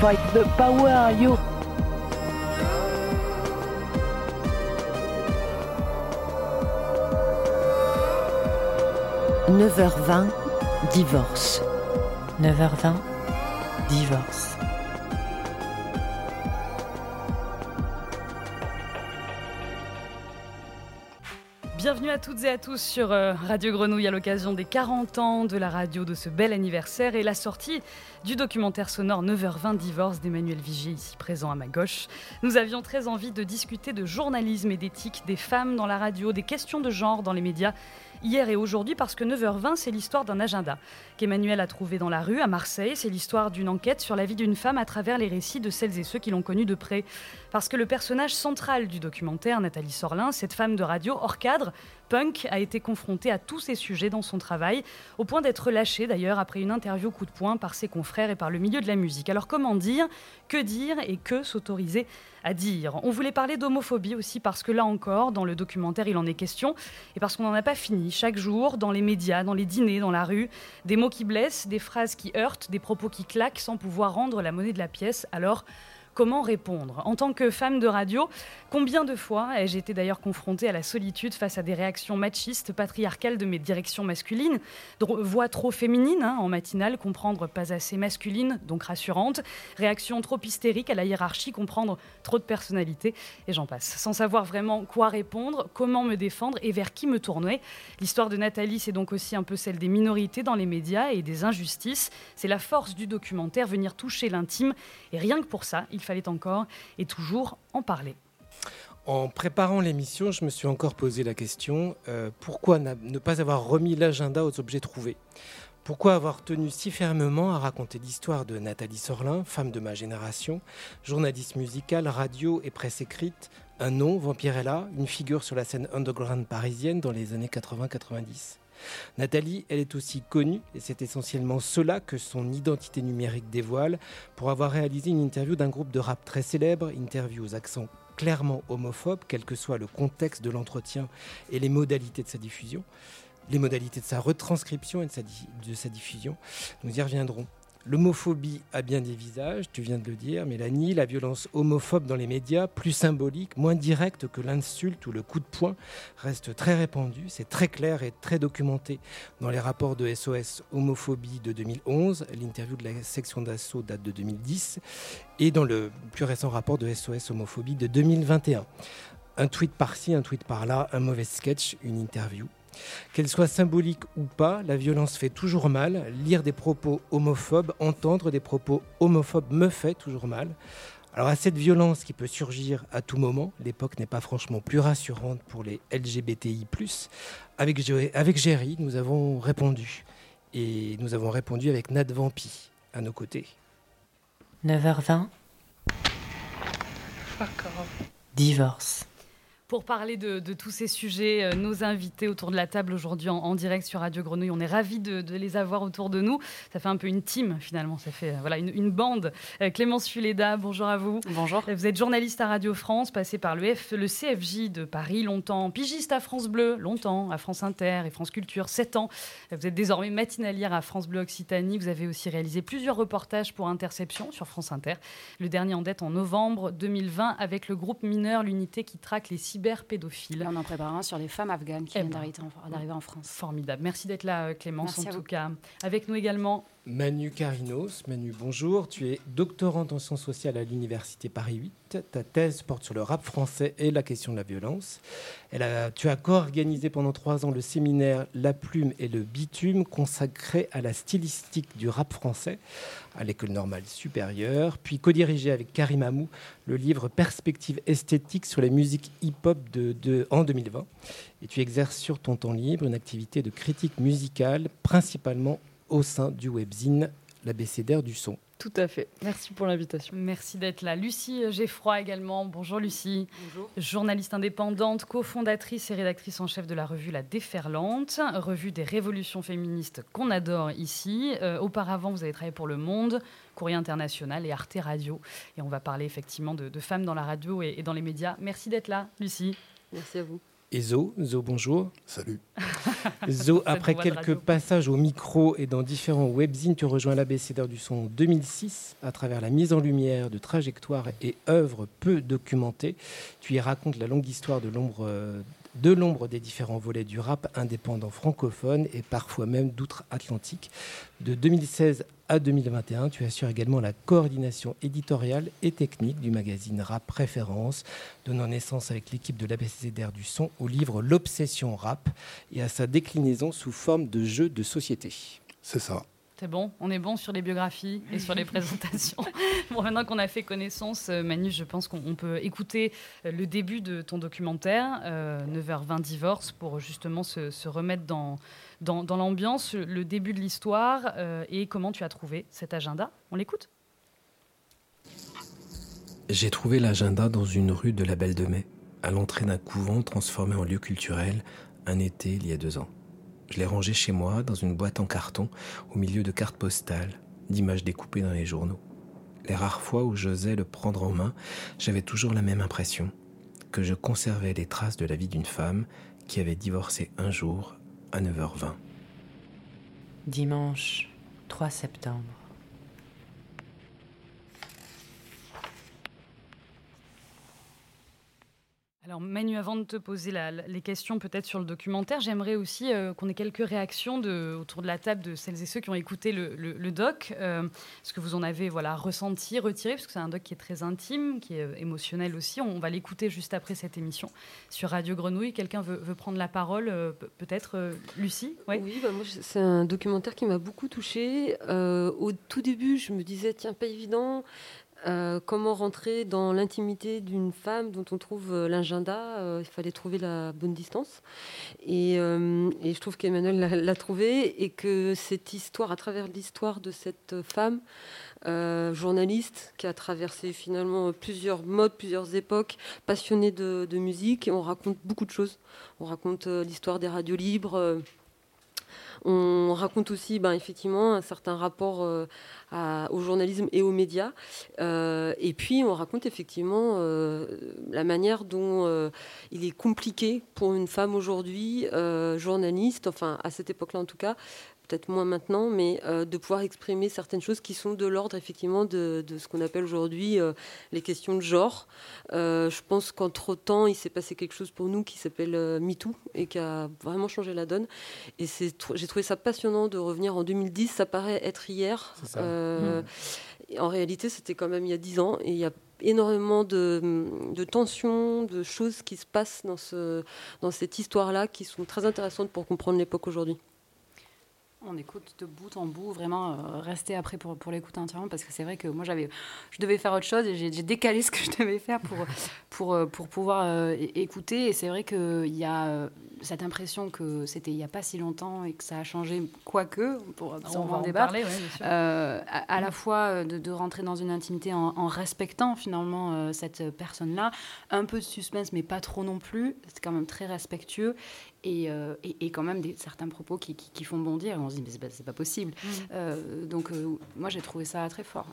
Fight the power, yo 9h20, divorce. 9h20, divorce. Bienvenue à toutes et à tous sur euh, Radio Grenouille à l'occasion des 40 ans de la radio de ce bel anniversaire et la sortie du documentaire sonore 9h20 Divorce d'Emmanuel Vigier, ici présent à ma gauche. Nous avions très envie de discuter de journalisme et d'éthique, des femmes dans la radio, des questions de genre dans les médias hier et aujourd'hui parce que 9h20, c'est l'histoire d'un agenda qu'Emmanuel a trouvé dans la rue à Marseille. C'est l'histoire d'une enquête sur la vie d'une femme à travers les récits de celles et ceux qui l'ont connue de près. Parce que le personnage central du documentaire, Nathalie Sorlin, cette femme de radio hors cadre, punk, a été confrontée à tous ces sujets dans son travail, au point d'être lâchée d'ailleurs après une interview coup de poing par ses confrères et par le milieu de la musique. Alors comment dire, que dire et que s'autoriser à dire? On voulait parler d'homophobie aussi parce que là encore, dans le documentaire, il en est question et parce qu'on n'en a pas fini. Chaque jour, dans les médias, dans les dîners, dans la rue, des mots qui blessent, des phrases qui heurtent, des propos qui claquent sans pouvoir rendre la monnaie de la pièce. Alors, Comment répondre En tant que femme de radio, combien de fois ai-je été d'ailleurs confrontée à la solitude face à des réactions machistes, patriarcales de mes directions masculines? Voix trop féminine hein, en matinale, comprendre pas assez masculine, donc rassurante. Réaction trop hystérique à la hiérarchie, comprendre trop de personnalité, et j'en passe. Sans savoir vraiment quoi répondre, comment me défendre et vers qui me tourner. L'histoire de Nathalie, c'est donc aussi un peu celle des minorités dans les médias et des injustices. C'est la force du documentaire, venir toucher l'intime. Et rien que pour ça, il fallait encore et toujours en parler. En préparant l'émission, je me suis encore posé la question euh, pourquoi ne pas avoir remis l'agenda aux objets trouvés? Pourquoi avoir tenu si fermement à raconter l'histoire de Nathalie Sorlin, femme de ma génération, journaliste musicale, radio et presse écrite, un nom, Vampirella, une figure sur la scène underground parisienne dans les années 80-90 Nathalie, elle est aussi connue, et c'est essentiellement cela que son identité numérique dévoile, pour avoir réalisé une interview d'un groupe de rap très célèbre, interview aux accents clairement homophobes, quel que soit le contexte de l'entretien et les modalités de sa diffusion, les modalités de sa retranscription et de sa, diffusion. Nous y reviendrons. L'homophobie a bien des visages, tu viens de le dire, Mélanie. La violence homophobe dans les médias, plus symbolique, moins directe que l'insulte ou le coup de poing, reste très répandue. C'est très clair et très documenté dans les rapports de SOS Homophobie de 2011. L'interview de la section d'assaut date de 2010. Et dans le plus récent rapport de SOS Homophobie de 2021. Un tweet par-ci, un tweet par-là, un mauvais sketch, une interview. Qu'elle soit symbolique ou pas, la violence fait toujours mal. Lire des propos homophobes, entendre des propos homophobes me fait toujours mal. Alors à cette violence qui peut surgir à tout moment, l'époque n'est pas franchement plus rassurante pour les LGBTI+. Avec, avec Géry, nous avons répondu. Et nous avons répondu avec Nat Vampi à nos côtés. 9h20. Divorce. Pour parler de, tous ces sujets, euh, nos invités autour de la table aujourd'hui en, direct sur Radio Grenouille, on est ravis de, les avoir autour de nous. Ça fait un peu une team finalement, ça fait euh, voilà une, bande. Euh, Clémence Fuleda, bonjour à vous. Bonjour. Vous êtes journaliste à Radio France, passé par le, F, le CFJ de Paris longtemps, pigiste à France Bleu longtemps, à France Inter et France Culture 7 ans. Vous êtes désormais matinalière à France Bleu Occitanie. Vous avez aussi réalisé plusieurs reportages pour Interception sur France Inter. Le dernier en date en novembre 2020 avec le groupe mineur, l'unité qui traque les cyberpédophiles. on en prépare un sur les femmes afghanes qui eh viennent ben, d'arriver en France. Formidable. Merci d'être là, Clémence, en tout cas. Avec nous également Manu Carinos. Manu, bonjour. Tu es doctorante en sciences sociales à l'Université Paris 8. Ta thèse porte sur le rap français et la question de la violence. tu as co-organisé pendant trois ans le séminaire La Plume et le Bitume consacré à la stylistique du rap français à l'École normale supérieure, puis co-dirigé avec Karim Amou le livre Perspective esthétique sur les musiques hip-hop de, en 2020. Et tu exerces sur ton temps libre une activité de critique musicale, principalement au sein du webzine l'abécédaire du son. Tout à fait. Merci pour l'invitation. Merci d'être là. Lucie Geffroy également. Bonjour Lucie. Bonjour. Journaliste indépendante, cofondatrice et rédactrice en chef de la revue La Déferlante, revue des révolutions féministes qu'on adore ici. Euh, auparavant, vous avez travaillé pour Le Monde, Courrier International et Arte Radio. Et on va parler effectivement de, femmes dans la radio et, et dans les médias. Merci d'être là, Lucie. Merci à vous. Et Zo. Zo, bonjour. Salut. Zo, après quelques passages au micro et dans différents webzines, tu rejoins l'ABCDR du son en 2006 à travers la mise en lumière de trajectoires et œuvres peu documentées. Tu y racontes la longue histoire de l'ombre euh, de l'ombre des différents volets du rap indépendant francophone et parfois même d'outre-Atlantique. De 2016 à 2021, tu assures également la coordination éditoriale et technique du magazine Rap Préférence, donnant naissance avec l'équipe de l'ABCDR du son au livre L'Obsession Rap et à sa déclinaison sous forme de jeu de société. C'est ça. C'est bon, on est bon sur les biographies et sur les présentations. bon, maintenant qu'on a fait connaissance, euh, Manu, je pense qu'on peut écouter euh, le début de ton documentaire, 9h20 euh, Divorce, pour justement se, remettre dans, dans, l'ambiance, le début de l'histoire et comment tu as trouvé cet agenda. On l'écoute J'ai trouvé l'agenda dans une rue de la Belle de Mai, à l'entrée d'un couvent transformé en lieu culturel, un été il y a deux ans. Je l'ai rangé chez moi dans une boîte en carton au milieu de cartes postales, d'images découpées dans les journaux. Les rares fois où j'osais le prendre en main, j'avais toujours la même impression, que je conservais les traces de la vie d'une femme qui avait divorcé un jour à 9h20. Dimanche 3 septembre. Alors Manu, avant de te poser les questions peut-être sur le documentaire, j'aimerais aussi euh, qu'on ait quelques réactions autour de la table de celles et ceux qui ont écouté le, doc. Euh, ce que vous en avez voilà, ressenti, retiré, parce que c'est un doc qui est très intime, qui est euh, émotionnel aussi. On va l'écouter juste après cette émission sur Radio Grenouille. Quelqu'un veut, prendre la parole Peut-être Lucie? Oui, bah, c'est un documentaire qui m'a beaucoup touchée. au tout début, je me disais, tiens, pas évident. Euh, comment rentrer dans l'intimité d'une femme dont on trouve euh, l'agenda euh, Il fallait trouver la bonne distance. Et, je trouve qu'Emmanuel l'a trouvé et que cette histoire, à travers l'histoire de cette femme, journaliste qui a traversé finalement plusieurs modes, plusieurs époques, passionnée de, musique, on raconte beaucoup de choses. On raconte l'histoire des radios libres on raconte aussi ben, effectivement un certain rapport euh, au journalisme et aux médias. Euh, et puis on raconte effectivement euh, la manière dont il est compliqué pour une femme aujourd'hui, journaliste, enfin à cette époque-là en tout cas, peut-être moins maintenant, mais euh, de pouvoir exprimer certaines choses qui sont de l'ordre effectivement de, ce qu'on appelle aujourd'hui euh, les questions de genre. Euh, je pense qu'entre-temps, il s'est passé quelque chose pour nous qui s'appelle MeToo et qui a vraiment changé la donne. Et j'ai trouvé ça passionnant de revenir en 2010, ça paraît être hier. Mmh. En réalité, c'était quand même il y a dix ans et il y a énormément de, de, tensions, de choses qui se passent dans, ce, dans cette histoire-là qui sont très intéressantes pour comprendre l'époque aujourd'hui. On écoute de bout en bout, vraiment euh, rester après pour, pour l'écouter entièrement parce que c'est vrai que moi j'avais, je devais faire autre chose et j'ai décalé ce que je devais faire pour, pour, euh, pour pouvoir euh, écouter. Et c'est vrai qu'il y a cette impression que c'était il n'y a pas si longtemps et que ça a changé, quoique, pour on va en débattre, parler, à, la fois de, rentrer dans une intimité en, respectant finalement cette personne-là, un peu de suspense mais pas trop non plus, c'est quand même très respectueux euh, et, et, quand même des, certains propos qui, qui, font bondir. On se dit, mais c'est pas, pas possible. Mmh. Euh, donc, euh, moi, j'ai trouvé ça très fort.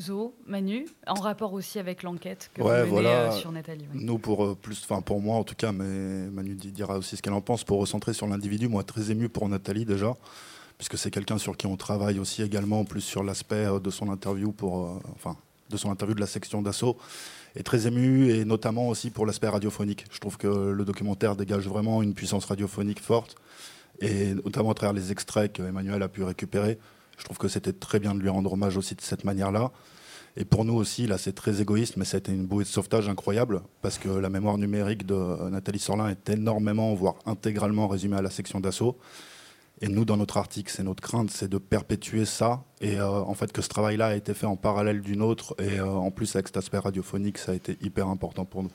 Zo, Manu, en rapport aussi avec l'enquête que vous menez sur Nathalie. Nous, pour plus, enfin pour moi en tout cas, mais Manu dira aussi ce qu'elle en pense. Pour recentrer sur l'individu, moi très ému pour Nathalie déjà, puisque c'est quelqu'un sur qui on travaille aussi également, plus sur l'aspect de son interview pour, enfin, de son interview de la section d'assaut est très ému, et notamment aussi pour l'aspect radiophonique. Je trouve que le documentaire dégage vraiment une puissance radiophonique forte, et notamment à travers les extraits qu'Emmanuel a pu récupérer. Je trouve que c'était très bien de lui rendre hommage aussi de cette manière-là. Et pour nous aussi, là, c'est très égoïste, mais c'était une bouée de sauvetage incroyable, parce que la mémoire numérique de Nathalie Sorlin est énormément, voire intégralement résumée à la section d'assaut. Et nous, dans notre article, c'est notre crainte, c'est de perpétuer ça. Et euh, en fait, que ce travail-là a été fait en parallèle d'une autre. Et euh, en plus, avec cet aspect radiophonique, ça a été hyper important pour nous.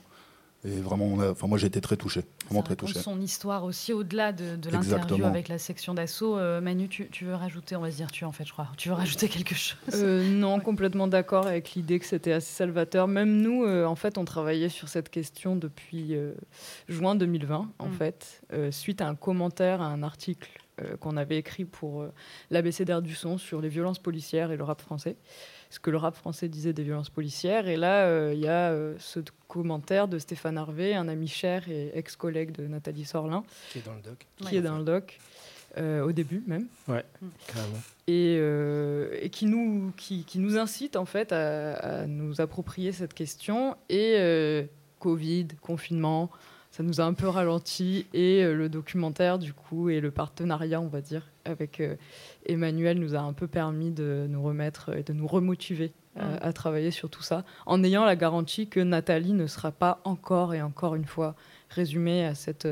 Et vraiment, enfin, moi j'ai été très touché, vraiment très touché. Son histoire aussi au-delà de, l'interview avec la section d'assaut. Euh, Manu, tu, veux rajouter, on va se dire tu en fait, je crois. Tu veux rajouter quelque chose? Non, complètement d'accord avec l'idée que c'était assez salvateur. Même nous, en fait, on travaillait sur cette question depuis juin 2020, en mm. fait, suite à un commentaire à un article qu'on avait écrit pour l'ABCDR du son sur les violences policières et le rap français ce que le rap français disait des violences policières. Et là, il y a ce commentaire de Stéphane Harvey, un ami cher et ex-collègue de Nathalie Sorlin. Qui est dans le doc. Qui est dans le doc. au début même. Ouais, carrément. Et, et, qui, nous, qui, qui, nous incite en fait à, à, nous approprier cette question. Et Covid, confinement, ça nous a un peu ralenti. Et euh, le documentaire, du coup, et le partenariat, on va dire, avec euh, Emmanuel nous a un peu permis de nous remettre et de nous remotiver euh, à travailler sur tout ça, en ayant la garantie que Nathalie ne sera pas encore et encore une fois résumée à cette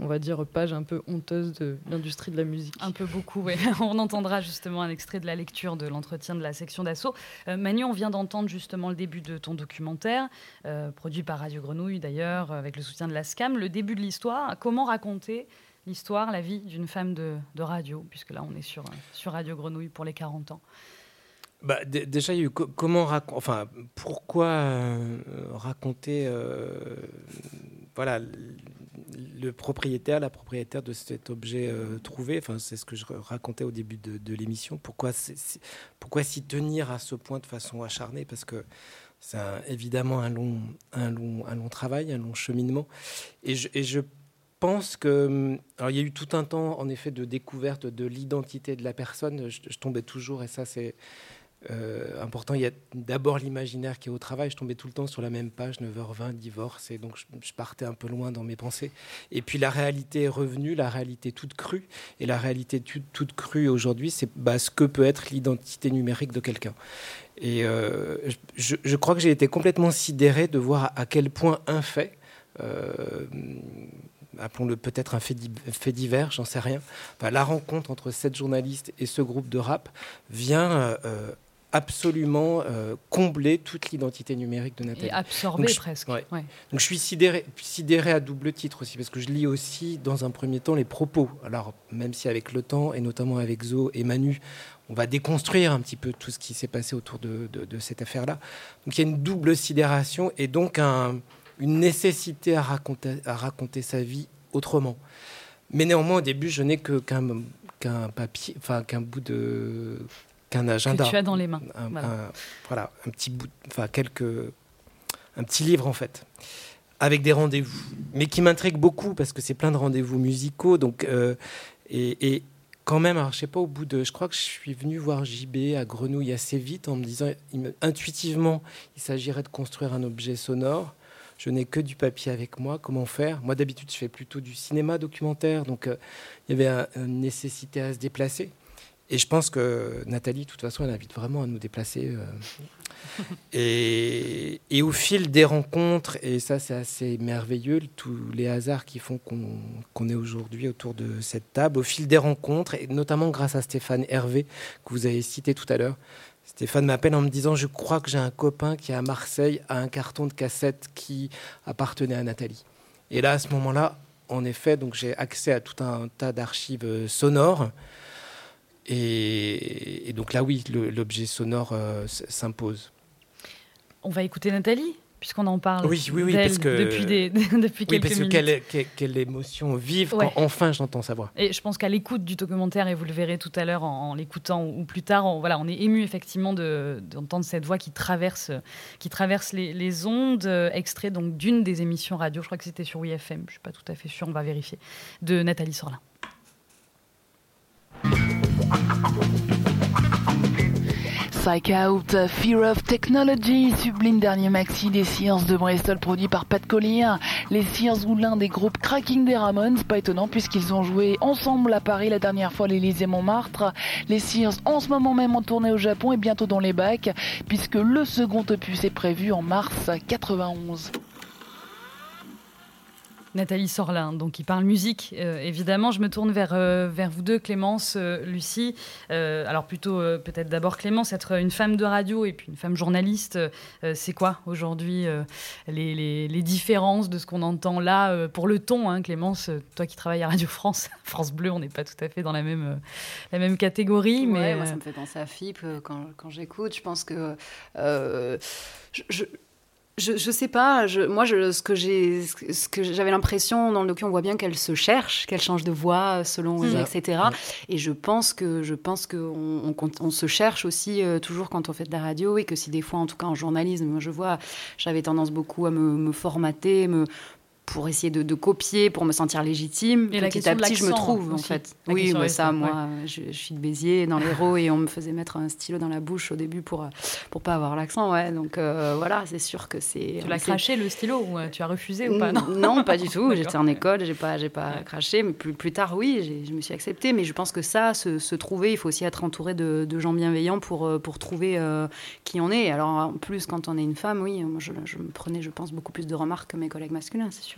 on va dire, page un peu honteuse de l'industrie de la musique. Un peu beaucoup, oui. on entendra justement un extrait de la lecture de l'entretien de la section d'assaut. Euh, Manu, on vient d'entendre justement le début de ton documentaire, euh, produit par Radio Grenouille d'ailleurs, avec le soutien de la SCAM. Le début de l'histoire, comment raconter l'histoire, la vie d'une femme de, radio, puisque là on est sur, sur Radio Grenouille pour les 40 ans? Bah, déjà, il y a eu comment enfin, pourquoi euh, raconter voilà, le propriétaire, la propriétaire de cet objet euh, trouvé, enfin, c'est ce que je racontais au début de, l'émission, pourquoi, pourquoi s'y tenir à ce point de façon acharnée? Parce que c'est évidemment un long, un, long, un long travail, un long cheminement. Et je, pense que. Alors, il y a eu tout un temps, en effet, de découverte de l'identité de la personne. je tombais toujours, et ça, c'est euh, important. Il y a d'abord l'imaginaire qui est au travail. Je tombais tout le temps sur la même page, 9h20, divorce, et donc je, partais un peu loin dans mes pensées. Et puis la réalité est revenue, la réalité toute crue. Et la réalité toute, crue aujourd'hui, c'est bah, ce que peut être l'identité numérique de quelqu'un. Et euh, je, crois que j'ai été complètement sidéré de voir à, quel point un fait, euh, appelons-le peut-être un fait, divers, j'en sais rien, la rencontre entre cette journaliste et ce groupe de rap vient absolument euh, combler toute l'identité numérique de Nathalie. Et absorber presque. Donc je suis sidéré, sidéré à double titre aussi, parce que je lis aussi dans un premier temps les propos. Alors même si avec le temps, et notamment avec Zo et Manu, on va déconstruire un petit peu tout ce qui s'est passé autour de, cette affaire-là. Donc il y a une double sidération et donc une nécessité à raconter, à raconter sa vie autrement. Mais néanmoins, au début, je n'ai que qu'un papier, enfin qu'un bout de qu'un agenda. Que tu as dans les mains. Un, voilà. Un, petit bout, enfin quelques, un petit livre en fait, avec des rendez-vous, mais qui m'intrigue beaucoup parce que c'est plein de rendez-vous musicaux, donc euh, et, quand même, alors je sais pas au bout de, je crois que je suis venu voir JB à Grenouille assez vite en me disant intuitivement, il s'agirait de construire un objet sonore. Je n'ai que du papier avec moi. Comment faire? Moi, d'habitude, je fais plutôt du cinéma documentaire, donc euh, il y avait une nécessité à se déplacer. Et je pense que Nathalie, de toute façon, elle invite vraiment à nous déplacer. Euh. et, au fil des rencontres, et ça c'est assez merveilleux, tous les hasards qui font qu'on est aujourd'hui autour de cette table, au fil des rencontres, et notamment grâce à Stéphane Hervé, que vous avez cité tout à l'heure. Stéphane m'appelle en me disant Je crois que j'ai un copain qui à Marseille a un carton de cassette qui appartenait à Nathalie. Et là, à ce moment-là, en effet, j'ai accès à tout un tas d'archives sonores. Et, donc là, oui, l'objet sonore euh, s'impose. On va écouter Nathalie puisqu'on en parle oui, oui, oui, parce que, depuis, des, depuis quelques oui, parce Que quelle, émotion vive quand enfin j'entends sa voix. Et je pense qu'à l'écoute du documentaire, et vous le verrez tout à l'heure en, l'écoutant ou plus tard, on, voilà, on est ému effectivement d'entendre cette voix qui traverse, qui traverse les, ondes, euh, extrait donc d'une des émissions radio, je crois que c'était sur WFM, je ne suis pas tout à fait sûre, on va vérifier, de Nathalie Sorlin. Psych Out, Fear of Technology, sublime dernier maxi des Sears de Bristol produit par Pat Collier. Les Sears ou l'un des groupes cracking des Ramones, pas étonnant puisqu'ils ont joué ensemble à Paris la dernière fois à l'Élysée Montmartre. Les Sears en ce moment même en tournée au Japon et bientôt dans les bacs puisque le second opus est prévu en mars 91. Nathalie Sorlin, donc qui parle musique, euh, évidemment. Je me tourne vers, euh, vers vous deux, Clémence, euh, Lucie. alors plutôt peut-être d'abord Clémence, être une femme de radio et puis une femme journaliste, c'est quoi aujourd'hui les, les, différences de ce qu'on entend là pour le ton hein, Clémence, toi qui travailles à Radio France, France Bleu, on n'est pas tout à fait dans la même, la même catégorie. mais moi ça me fait penser à FIP quand, quand j'écoute. Je pense que... je je, je sais pas. Je, moi, je, ce que j'ai, ce que j'avais l'impression dans le document, on voit bien qu'elle se cherche, qu'elle change de voix selon, etc. Et je pense que, je pense que on, on- on se cherche aussi euh, toujours quand on fait de la radio et que si des fois, en tout cas en journalisme, moi, je vois, j'avais tendance beaucoup à me, me formater, me pour essayer de, de copier, pour me sentir légitime. Et Petit à petit, je me trouve, en aussi. fait. La Oui, question bah, ça, moi, je, je suis de Béziers, dans l'Hérault, et on me faisait mettre un stylo dans la bouche au début pour, pour pas avoir l'accent, ouais. Donc euh, voilà, c'est sûr que c'est... Tu l'as craché le stylo ou euh, tu as refusé ou pas? Non, non, pas du tout. J'étais en école, j'ai pas, j'ai pas craché, mais plus, plus tard, oui, je me suis acceptée. Mais je pense que ça, se, se trouver, il faut aussi être entouré de, de gens bienveillants pour, euh, pour trouver euh, qui on est. Alors en plus, quand on est une femme, oui, moi, je, je me prenais, je pense, beaucoup plus de remarques que mes collègues masculins, c'est sûr.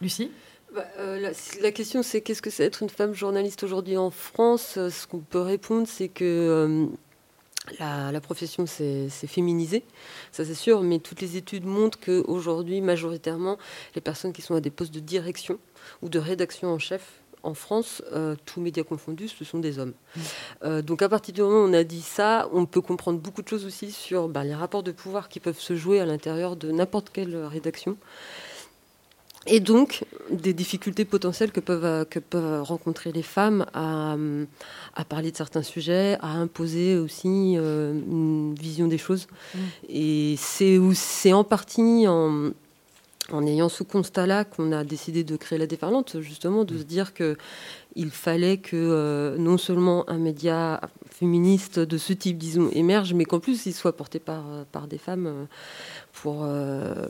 Lucie Bah, euh, la, la question, c'est qu'est-ce que c'est être une femme journaliste aujourd'hui en France? Euh, Ce qu'on peut répondre, c'est que euh, la, la profession s'est féminisée, ça c'est sûr, mais toutes les études montrent qu'aujourd'hui, majoritairement, les personnes qui sont à des postes de direction ou de rédaction en chef en France, euh, tous médias confondus, ce sont des hommes. Euh, donc à partir du moment où on a dit ça, on peut comprendre beaucoup de choses aussi sur bah, les rapports de pouvoir qui peuvent se jouer à l'intérieur de n'importe quelle rédaction. Et donc, des difficultés potentielles que peuvent, euh, que peuvent rencontrer les femmes à, euh, à parler de certains sujets, à imposer aussi euh, une vision des choses. Et c'est en partie en, en ayant ce constat-là qu'on a décidé de créer la déferlante, justement, de se dire que il fallait que euh, non seulement un média féministe de ce type, disons, émerge, mais qu'en plus il soit porté par, par des femmes pour, euh,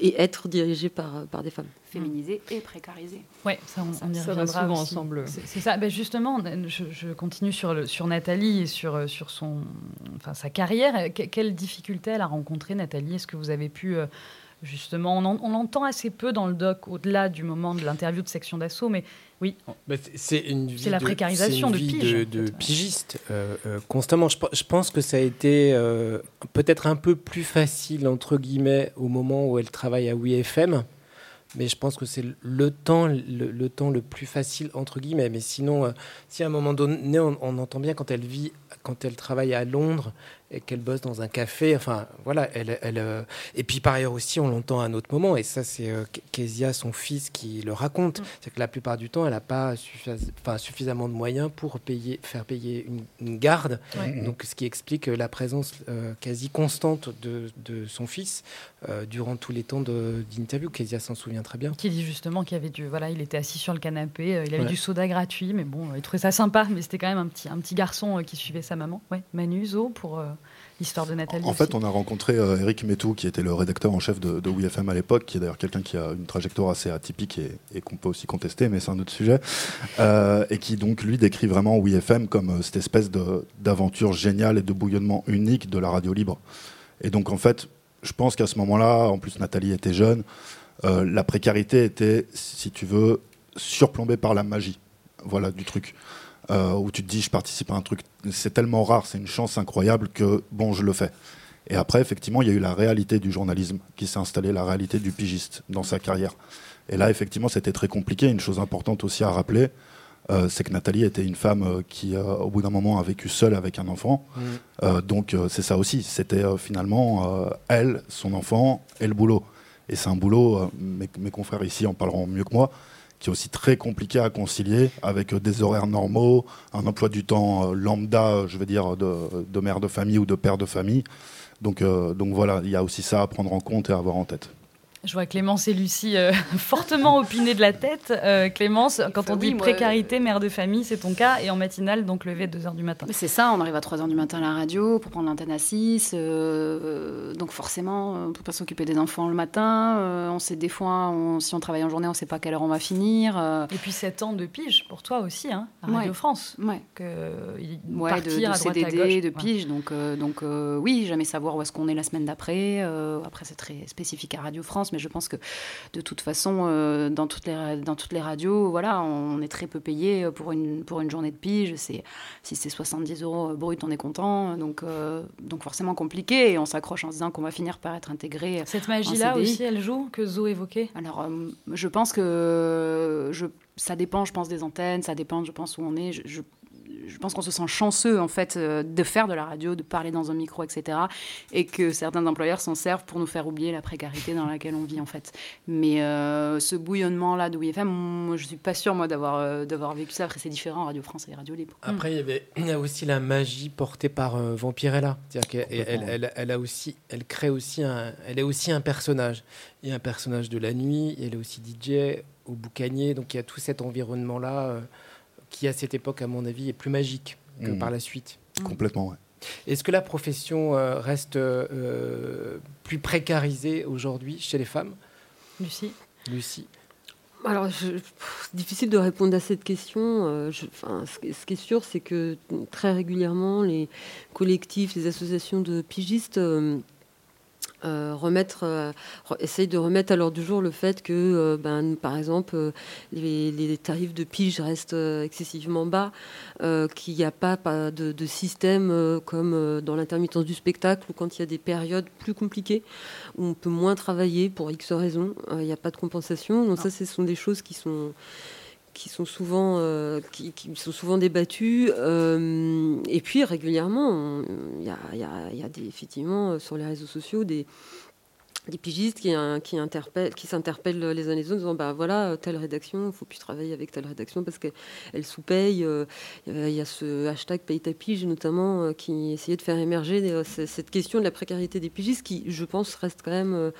et être dirigé par, par des femmes. Féminisé et précarisé. Oui, ça, on, on y ça va reviendra souvent aussi. ensemble. C'est ça. Ben justement, je, je continue sur, le, sur Nathalie et sur, euh, sur son, enfin, sa carrière. Que- quelles difficultés elle a rencontrées, Nathalie? Est-ce que vous avez pu, euh, justement, on, en- on l'entend assez peu dans le doc, au-delà du moment de l'interview de section d'assaut, mais oui, Bah, c'est- la de- précarisation c'est une de vie pige, de, de pigiste euh, euh, constamment. Je, pe- je pense que ça a été euh, peut-être un peu plus facile entre guillemets au moment où elle travaille à WeFM. Mais je pense que c'est le temps, le, le temps le plus facile entre guillemets. Mais sinon, si à un moment donné, on, on entend bien quand elle vit, quand elle travaille à Londres et qu'elle bosse dans un café. Enfin, voilà. Elle, elle, euh, et puis par ailleurs aussi, on l'entend à un autre moment. Et ça, c'est euh, Kezia, son fils, qui le raconte. C'est que la plupart du temps, elle n'a pas suffis- enfin, suffisamment de moyens pour payer, faire payer une, une garde. Ouais. Donc, ce qui explique euh, la présence euh, quasi constante de, de son fils euh, durant tous les temps d'interview. Kezia s'en souvient très bien. qui dit justement qu'il avait du, voilà, il était assis sur le canapé, euh, il avait Ouais. du soda gratuit, mais bon, il trouvait ça sympa, mais c'était quand même un petit, un petit garçon euh, qui suivait sa maman. Ouais, Manu Zo pour euh, l'histoire de Nathalie. En aussi. fait, on a rencontré euh, Eric Métou, qui était le rédacteur en chef de, de WeFM à l'époque, qui est d'ailleurs quelqu'un qui a une trajectoire assez atypique et, et qu'on peut aussi contester, mais c'est un autre sujet, Euh, et qui donc lui décrit vraiment WeFM comme euh, cette espèce d'aventure géniale et de bouillonnement unique de la radio libre. Et donc en fait, je pense qu'à ce moment-là, en plus Nathalie était jeune, euh, la précarité était, si tu veux, surplombée par la magie, voilà, du truc. Euh, où tu te dis, je participe à un truc, c'est tellement rare, c'est une chance incroyable que, bon, je le fais. Et après, effectivement, il y a eu la réalité du journalisme qui s'est installée, la réalité du pigiste dans sa carrière. Et là, effectivement, c'était très compliqué. Une chose importante aussi à rappeler, euh, c'est que Nathalie était une femme euh, qui, euh, au bout d'un moment, a vécu seule avec un enfant. Euh, donc, c'est ça aussi. C'était finalement elle, son enfant et le boulot. Et c'est un boulot, mes, mes confrères ici en parleront mieux que moi, qui est aussi très compliqué à concilier avec euh, des horaires normaux, un emploi du temps euh, lambda, euh, je veux dire, de, mère de famille ou de père de famille. Donc, donc voilà, il y a aussi ça à prendre en compte et à avoir en tête. Je vois Clémence et Lucie euh, fortement opiner de la tête. Euh, Clémence, quand on dit oui, précarité, mère de famille, c'est ton cas, et en matinale, donc levé à 2h du matin. C'est ça, on arrive à 3h du matin à la radio pour prendre l'antenne à 6. euh, donc forcément, on ne peut pas s'occuper des enfants le matin. euh, on sait des fois, on- si on travaille en journée, on ne sait pas à quelle heure on va finir. euh, Et puis 7 ans de pige pour toi aussi, hein, à Radio Ouais. France. ouais. Que, Ouais, de, partir de à droite à CDD, gauche. de pige. Donc, euh, donc euh, oui, jamais savoir où est-ce qu'on est la semaine d'après. Euh, après, c'est très spécifique à Radio France, mais je pense que de toute façon, euh, dans, toutes les, ra- dans toutes les radios, voilà, on est très peu payé pour une, pour une journée de pige. C'est, si c'est 70 euros brut, on est content. Donc, euh, donc forcément compliqué. Et on s'accroche en se disant qu'on va finir par être intégré. Cette magie-là aussi, elle joue, que Zo évoquait? Alors, euh, je pense que je, ça dépend, je pense, des antennes, ça dépend, je pense, où on est. Je, je, je pense qu'on se sent chanceux en fait euh, de faire de la radio, de parler dans un micro, etc. Et que certains employeurs s'en servent pour nous faire oublier la précarité dans laquelle on vit en fait. Mais euh, ce bouillonnement-là de WFM, moi, je suis pas sûre moi d'avoir euh, d'avoir vécu ça. Après, c'est différent Radio France et Radio Libre. Après, il y avait il y a aussi la magie portée par euh, Vampirella. C'est-à-dire qu'elle elle, elle- elle a aussi, elle crée aussi un, elle est aussi un personnage. Il y a un personnage de la nuit. Elle est aussi DJ au boucanier. Donc il y a tout cet environnement-là euh, qui, à cette époque, à mon avis, est plus magique que Mhm. par la suite. Complètement, ouais. Est-ce que la profession euh, reste euh, plus précarisée aujourd'hui chez les femmes? Lucie? Lucie Alors, je- pff, difficile de répondre à cette question. Euh, je- enfin, ce qui est sûr, c'est que très régulièrement, les collectifs, les associations de pigistes euh, remettre, euh, essayent de remettre à l'ordre du jour le fait que, euh, ben, par exemple, les, les tarifs de pige restent excessivement bas, qu'il n'y a pas, pas de, de système comme dans l'intermittence du spectacle, ou quand il y a des périodes plus compliquées, où on peut moins travailler pour X raisons, il n'y a pas de compensation. Donc ça, ce sont des choses qui sont qui sont souvent euh, qui, sont souvent débattues Euh, et puis régulièrement il y y a- des, effectivement euh, sur les réseaux sociaux des pigistes qui, euh, qui, interpellent, qui s'interpellent les uns les autres en disant bah voilà telle rédaction il ne faut plus travailler avec telle rédaction parce qu'elle sous-paye il y a ce hashtag paye ta pige notamment qui essayait de faire émerger cette question de la précarité des pigistes qui je pense reste quand même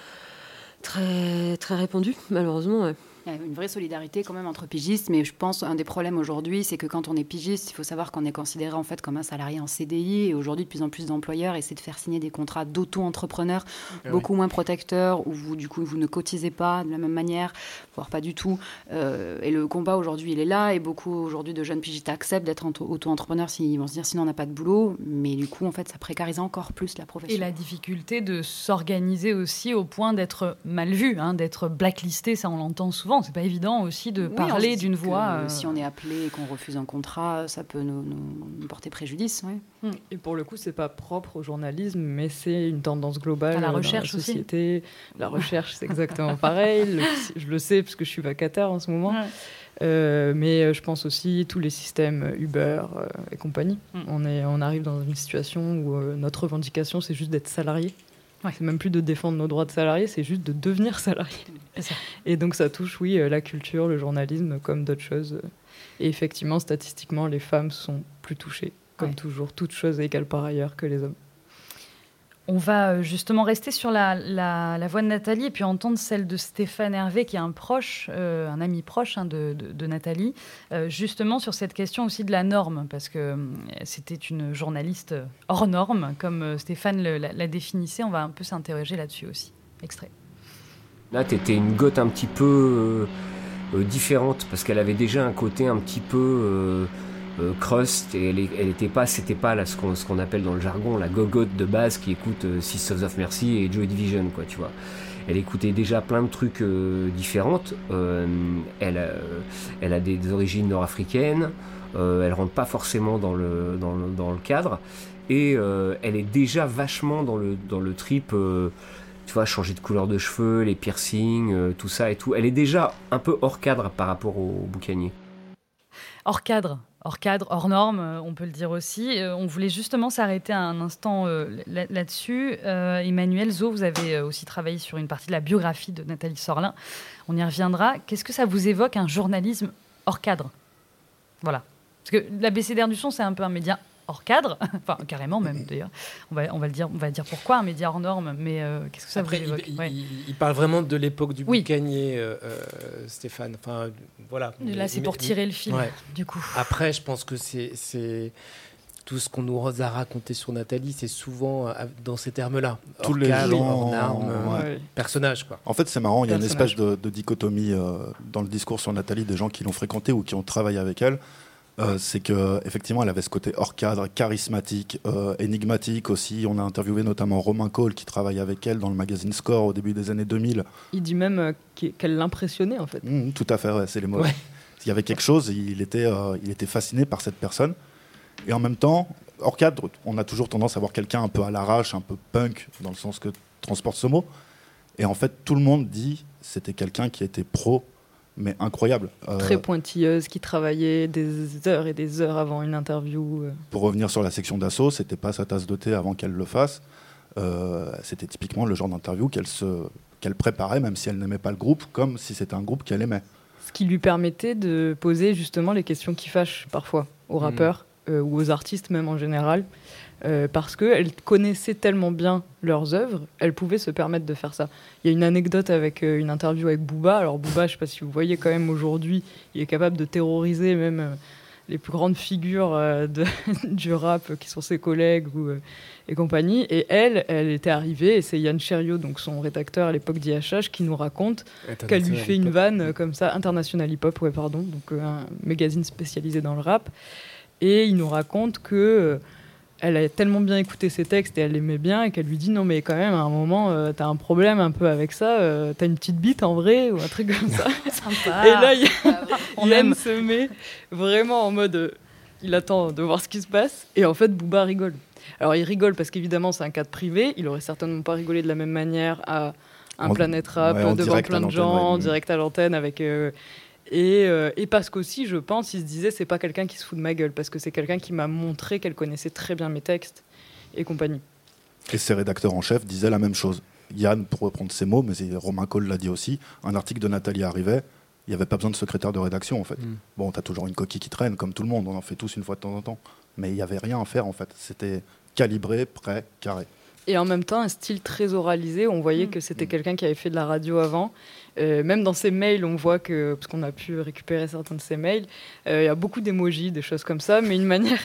très très répandue malheureusement. Il y a une vraie solidarité quand même entre pigistes, mais je pense un des problèmes aujourd'hui, c'est que quand on est pigiste, il faut savoir qu'on est considéré en fait comme un salarié en CDI, et aujourd'hui de plus en plus d'employeurs essaient de faire signer des contrats d'auto-entrepreneurs Ah beaucoup moins protecteurs, où vous du coup vous ne cotisez pas de la même manière, voire pas du tout. Euh, et le combat aujourd'hui il est là, et beaucoup aujourd'hui de jeunes pigistes acceptent d'être auto- auto-entrepreneurs s'ils vont se dire sinon on n'a pas de boulot, mais du coup en fait ça précarise encore plus la profession. Et la difficulté de s'organiser aussi au point d'être mal vu, hein, d'être blacklisté, ça on l'entend souvent. C'est pas évident aussi de Oui, parler d'une voix. euh, Si on est appelé et qu'on refuse un contrat, ça peut nous, nous- nous porter préjudice. oui. Et pour le coup, c'est pas propre au journalisme, mais c'est une tendance globale À la euh, dans recherche aussi. société. La recherche, c'est exactement pareil. Le- je le sais parce que je suis vacataire en ce moment. Ouais. Euh, mais euh, je pense aussi tous les systèmes Uber euh, et compagnie. Mm. On, est, on arrive dans une situation où euh, notre revendication, c'est juste d'être salarié. Ouais. C'est même plus de défendre nos droits de salarié, c'est juste de devenir salarié. Et donc ça touche, oui, euh, la culture, le journalisme, comme d'autres choses. Et effectivement, statistiquement, les femmes sont plus touchées, comme Ouais. toujours, toutes choses égales par ailleurs que les hommes. On va euh, justement rester sur la, voix de Nathalie et puis entendre celle de Stéphane Hervé, qui est un proche, euh, un ami proche hein, de, Nathalie, euh, justement sur cette question aussi de la norme, parce que c'était une journaliste hors norme, comme Stéphane la, définissait. On va un peu s'interroger là-dessus aussi. Extrait. Là, t'étais une goth un petit peu différente parce qu'elle avait déjà un côté un petit peu euh, euh, crust et elle, elle était pas, c'était pas là ce qu'on appelle dans le jargon la gogotte de base qui écoute euh, of Mercy et Joy Division, quoi, tu vois. Elle écoutait déjà plein de trucs euh, différentes. Euh, elle, a, elle a des, origines nord-africaines. Euh, elle rentre pas forcément dans le, dans le, dans le cadre. Et euh, elle est déjà vachement dans le, dans le trip. euh, tu vois, changer de couleur de cheveux, les piercings, euh, tout ça et tout. Elle est déjà un peu hors cadre par rapport au boucanier. hors cadre, hors cadre, hors norme, euh, on peut le dire aussi. Euh, on voulait justement s'arrêter un instant euh, là- là-dessus. Emmanuel Zo, vous avez aussi travaillé sur une partie de la biographie de Nathalie Sorlin. On y reviendra. Qu'est-ce que ça vous évoque un journalisme hors cadre? Voilà. Parce que l'ABCDR du son, c'est un peu un média hors cadre, enfin carrément même d'ailleurs. On va, on va le dire, on va dire pourquoi un média hors norme, mais euh, qu'est-ce que ça Après, vous il, évoque il- Ouais. il- il parle vraiment de l'époque du Oui. boucanier, euh, euh, Stéphane. Enfin, voilà. Là, c'est pour tirer le fil, Ouais. du coup. Après, je pense que c'est c'est- tout ce qu'on nous a raconté sur Nathalie, c'est souvent dans ces termes-là. Tous les cadre, gens, hors norme, ouais. Personnage, quoi. En fait, c'est marrant, il y a une espèce de, de dichotomie euh, dans le discours sur Nathalie des gens qui l'ont fréquentée ou qui ont travaillé avec elle. Euh, c'est que effectivement, elle avait ce côté hors cadre, charismatique, euh, énigmatique aussi. On a interviewé notamment Romain Cole qui travaille avec elle dans le magazine Score au début des années 2000. Il dit même euh, qu'elle l'impressionnait en fait. Mmh, tout à fait, ouais, c'est les mots. Ouais. Il y avait quelque chose, il était, il était fasciné par cette personne. Et en même temps, hors cadre, on a toujours tendance à voir quelqu'un un peu à l'arrache, un peu punk, dans le sens que transporte ce mot. Et en fait, tout le monde dit c'était quelqu'un qui était pro mais incroyable. Euh, Très pointilleuse, qui travaillait des heures et des heures avant une interview. Euh. Pour revenir sur la section d'assaut, c'était pas sa tasse de thé avant qu'elle le fasse. Euh, c'était typiquement le genre d'interview qu'elle se qu'elle préparait, même si elle n'aimait pas le groupe, comme si c'était un groupe qu'elle aimait. Ce qui lui permettait de poser justement les questions qui fâchent parfois aux hmm. rappeurs ou aux artistes même en général. Euh, parce qu'elles connaissaient tellement bien leurs œuvres, elles pouvaient se permettre de faire ça. Il y a une anecdote avec euh, une interview avec Booba. Alors Booba, je ne sais pas si vous voyez quand même aujourd'hui, il est capable de terroriser même euh, les plus grandes figures de, du rap qui sont ses collègues ou, et compagnie. Et elle, elle était arrivée, et c'est Yann Cherio, donc son rédacteur à l'époque d'IHH, qui nous raconte qu'elle lui fait une vanne comme ça, International Hip Hop, ouais, pardon, donc un magazine spécialisé dans le rap. Et il nous raconte que elle a tellement bien écouté ses textes et elle aimait bien et qu'elle lui dit non mais quand même à un moment euh, t'as un problème un peu avec ça euh, t'as une petite bite en vrai ou un truc comme ça. Et là il Yann se met vraiment en mode euh, il attend de voir ce qui se passe et en fait Booba rigole. Alors il rigole parce qu'évidemment c'est un cadre privé. Il aurait certainement pas rigolé de la même manière à un Planète Rap devant plein de gens direct à l'antenne avec euh, et, parce qu'aussi, je pense, il se disait, c'est pas quelqu'un qui se fout de ma gueule, parce que c'est quelqu'un qui m'a montré qu'elle connaissait très bien mes textes et compagnie. Et ses rédacteurs en chef disaient la même chose. Yann, pour reprendre ses mots, mais Romain Cole l'a dit aussi, un article de Nathalie arrivait, il n'y avait pas besoin de secrétaire de rédaction en fait. Mm. Bon, tu as toujours une coquille qui traîne, comme tout le monde, on en fait tous une fois de temps en temps. Mais il n'y avait rien à faire en fait. C'était calibré, prêt, carré. Et en même temps, un style très oralisé. On voyait mm. que c'était mm. quelqu'un qui avait fait de la radio avant euh, même dans ses mails, on voit que, parce qu'on a pu récupérer certains de ses mails, euh, il y a beaucoup d'émojis, des choses comme ça, mais une manière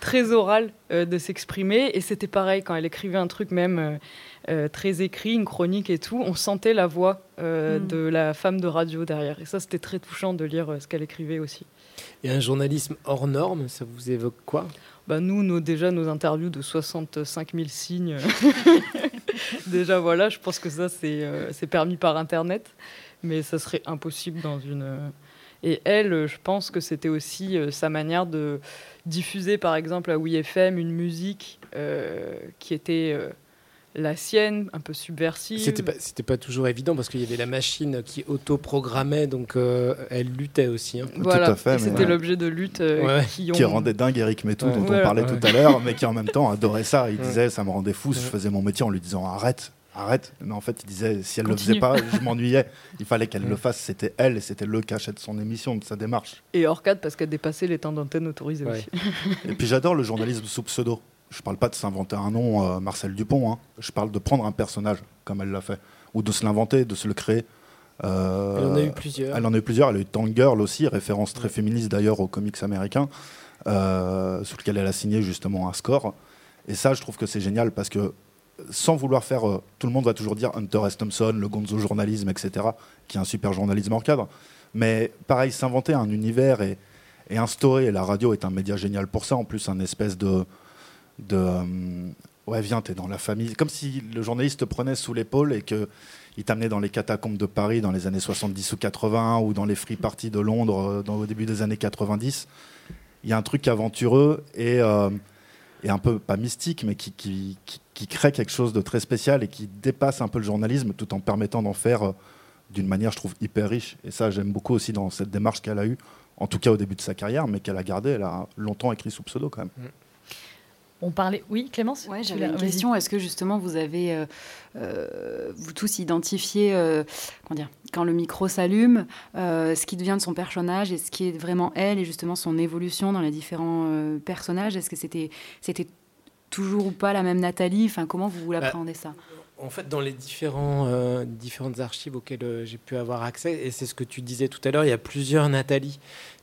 très orale euh, de s'exprimer. Et c'était pareil, quand elle écrivait un truc même très écrit, une chronique et tout, on sentait la voix hmm. de la femme de radio derrière. Et ça, c'était très touchant de lire ce qu'elle écrivait aussi. Et un journalisme hors norme, ça vous évoque quoi? Bah nous, déjà, nos interviews de 65 000 signes, déjà, voilà, je pense que ça, c'est permis par Internet mais ça serait impossible dans une. Euh, et elle, je pense que c'était aussi euh, sa manière de diffuser, par exemple, à WeFM une musique euh, qui était la sienne, un peu subversive. C'était pas, c'était pas toujours évident parce qu'il y avait la machine qui auto-programmait, donc elle luttait aussi. Hein. Voilà, tout à fait, c'était l'objet de lutte qui, rendait dingue Eric Métou, dont on parlait tout à l'heure, mais qui en même temps adorait ça. Il disait, ça me rendait fou, je faisais mon métier en lui disant arrête, arrête. Mais en fait, il disait, si elle ne le faisait pas, je m'ennuyais. Il fallait qu'elle le fasse. C'était elle et c'était le cachet de son émission, de sa démarche. Et hors cadre parce qu'elle dépassait les temps d'antenne autorisés aussi. et puis j'adore le journalisme sous pseudo. Je parle pas de s'inventer un nom, euh, Marcel Dupont. Hein. Je parle de prendre un personnage comme elle l'a fait, ou de se l'inventer, de se le créer. Euh, elle en a eu plusieurs. Elle en a eu plusieurs. Elle a eu Tangirl aussi, référence très féministe d'ailleurs aux comics américains, euh, sous lequel elle a signé justement un score. Et ça, je trouve que c'est génial parce que sans vouloir faire. Euh, tout le monde va toujours dire Hunter S. Thompson, le gonzo journalisme, etc., qui est un super journalisme hors cadre. Mais pareil, s'inventer un univers et, instaurer, et la radio est un média génial pour ça, en plus, un espèce de. De euh, ouais, viens, t'es dans la famille. Comme si le journaliste te prenait sous l'épaule et qu'il t'amenait dans les catacombes de Paris dans les années 70 ou 80 ou dans les free parties de Londres euh, au début des années 90. Il y a un truc aventureux et et un peu, pas mystique, mais qui, crée quelque chose de très spécial et qui dépasse un peu le journalisme tout en permettant d'en faire euh, d'une manière, je trouve, hyper riche. Et ça, j'aime beaucoup aussi dans cette démarche qu'elle a eue, en tout cas au début de sa carrière, mais qu'elle a gardée. Elle a longtemps écrit sous pseudo quand même. Mm. On parlait. Oui, Clémence Oui, j'avais une question. Est-ce que justement vous avez, euh, euh, vous tous identifié, euh, comment dire, quand le micro s'allume, ce qui devient de son personnage et ce qui est vraiment elle et justement son évolution dans les différents personnages? Est-ce que c'était, c'était toujours ou pas la même Nathalie? Enfin, comment vous bah, l'appréhendez ça? en fait, dans les différents, différentes archives auxquelles j'ai pu avoir accès, et c'est ce que tu disais tout à l'heure, il y a plusieurs Nathalie.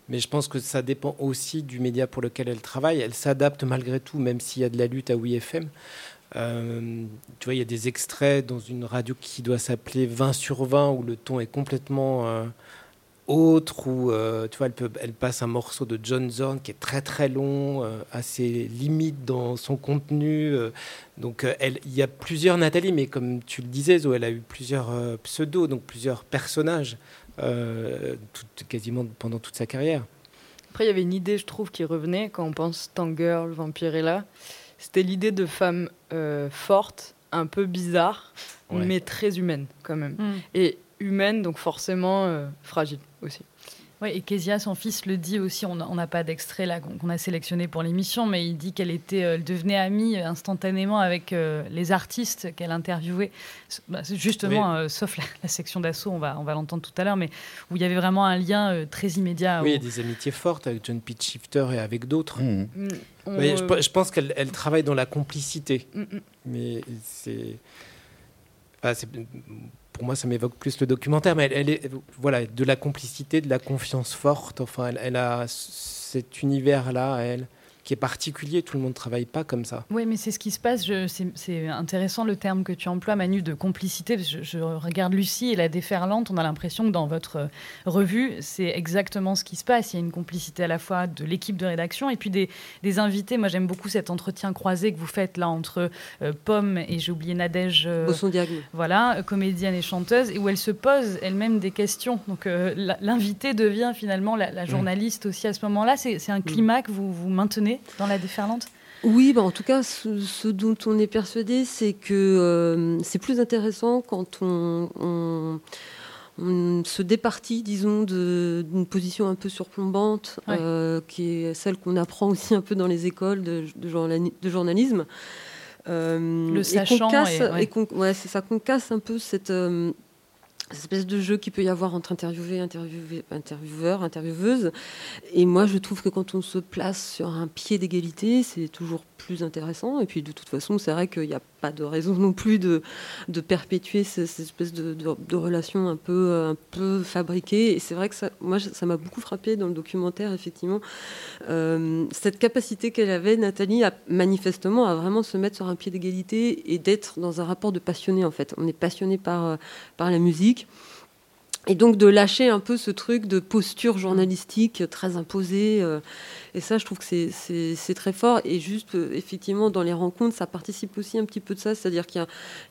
Mais je pense que ça dépend aussi du média pour lequel elle travaille. Elle s'adapte malgré tout, même s'il y a de la lutte à WeFM. Euh, tu vois, il y a des extraits dans une radio qui doit s'appeler 20 sur 20, où le ton est complètement euh, autre, où euh, tu vois, elle, passe un morceau de John Zorn qui est très très long, assez limite dans son contenu. donc il y a plusieurs Nathalie, mais comme tu le disais, Zo, elle a eu plusieurs pseudos, donc plusieurs personnages. Euh, quasiment pendant toute sa carrière. Après, il y avait une idée, je trouve, qui revenait quand on pense Tangirl, Vampirella. C'était l'idée de femme euh, forte, un peu bizarre, mais très humaine quand même. Mm. Et humaine, donc forcément fragile aussi. Oui, et Kezia, son fils, le dit aussi. On n'a pas d'extrait là qu'on a sélectionné pour l'émission, mais il dit qu'elle était, elle devenait amie instantanément avec les artistes qu'elle interviewait. Bah, justement, sauf la, section d'assaut, on va, on va l'entendre tout à l'heure, mais où il y avait vraiment un lien très immédiat. Oui, il y a des amitiés fortes avec John Pitchifter et avec d'autres. Mmh. Mmh. je, pense qu'elle travaille dans la complicité, mmh, mais c'est pour moi, ça m'évoque plus le documentaire, mais elle, est voilà, de la complicité, de la confiance forte. Enfin, elle a cet univers-là, elle qui est particulier. Tout le monde ne travaille pas comme ça. Oui, mais c'est ce qui se passe. C'est intéressant le terme que tu emploies, Manu, de complicité. Je, je regarde Lucie et la déferlante. On a l'impression que dans votre euh, revue, c'est exactement ce qui se passe. Il y a une complicité à la fois de l'équipe de rédaction et puis des, des invités. Moi, j'aime beaucoup cet entretien croisé que vous faites là entre euh, Pomme et j'ai oublié Nadège. Euh, voilà, comédienne et chanteuse, et où elle se pose elle-même des questions. Donc l'invité devient finalement la, mmh. journaliste aussi à ce moment-là. C'est un mmh. climat que vous, vous maintenez dans la déferlante oui, bah en tout cas, ce, dont on est persuadé, c'est que euh, c'est plus intéressant quand on, se départit, disons, d'une position un peu surplombante, euh, qui est celle qu'on apprend aussi un peu dans les écoles de, de, journalisme. Euh, le sachant. Et, ouais. c'est ça, qu'on casse un peu cette espèce de jeu qu'il peut y avoir entre interviewé, interviewé, intervieweur, intervieweuse. Et moi, je trouve que quand on se place sur un pied d'égalité, c'est toujours plus intéressant. Et puis, de toute façon, c'est vrai qu'il n'y a pas de raison non plus de, de perpétuer cette, espèce de, de, relation un peu, un peu fabriquée. Et c'est vrai que ça, moi, ça m'a beaucoup frappé dans le documentaire, effectivement, euh, cette capacité qu'elle avait, Nathalie, à, manifestement, à vraiment se mettre sur un pied d'égalité et d'être dans un rapport de passionné, en fait. On est passionné par, par la musique. Et donc de lâcher un peu ce truc de posture journalistique très imposée. Euh, et ça, je trouve que c'est très fort. Et juste, euh, effectivement, dans les rencontres, ça participe aussi un petit peu de ça. C'est-à-dire qu'il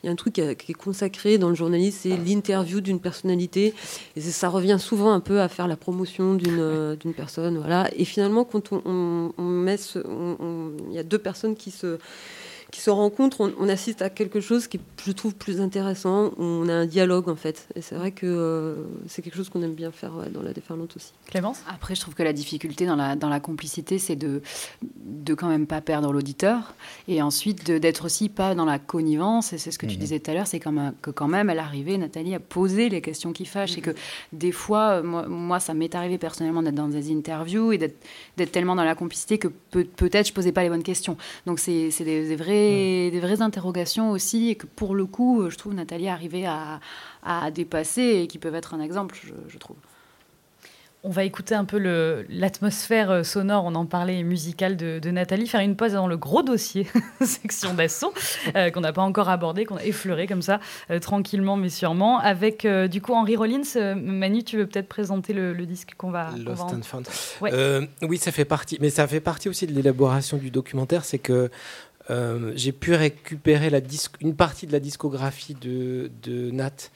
y, a un truc qui, est consacré dans le journalisme, c'est l'interview d'une personnalité. Et ça revient souvent un peu à faire la promotion d'une euh, personne. Voilà. Et finalement, quand on, on met... Il y a deux personnes qui se qui se rencontrent, on, assiste à quelque chose qui, je trouve, plus intéressant. On a un dialogue, en fait. Et c'est vrai que euh, c'est quelque chose qu'on aime bien faire dans la déferlante aussi. Clémence? Après, je trouve que la difficulté dans la, dans la complicité, c'est de, de quand même pas perdre l'auditeur. Et ensuite, d'être aussi pas dans la connivence. Et c'est ce que tu mhm. disais tout à l'heure, c'est que quand même, elle arrivait, Nathalie, à poser les questions qui fâchent. Et que des fois, moi, moi ça m'est arrivé personnellement d'être dans des interviews et d'être tellement dans la complicité que peut-être je posais pas les bonnes questions. Donc, c'est des, des vrais des, vraies interrogations aussi, et que pour le coup, je trouve Nathalie arrivée à, à dépasser et qui peuvent être un exemple, je, trouve. On va écouter un peu l'atmosphère euh, sonore, on en parlait, musicale de, Nathalie, faire une pause dans le gros dossier, section d'assaut, euh, qu'on n'a pas encore abordé, qu'on a effleuré comme ça, euh, tranquillement mais sûrement, avec du coup Henri Rollins. Manu, tu veux peut-être présenter le, disque qu'on va... Lost and Found. oui, ça fait partie, mais ça fait partie aussi de l'élaboration du documentaire, c'est que euh, j'ai pu récupérer une partie de la discographie de, Nat.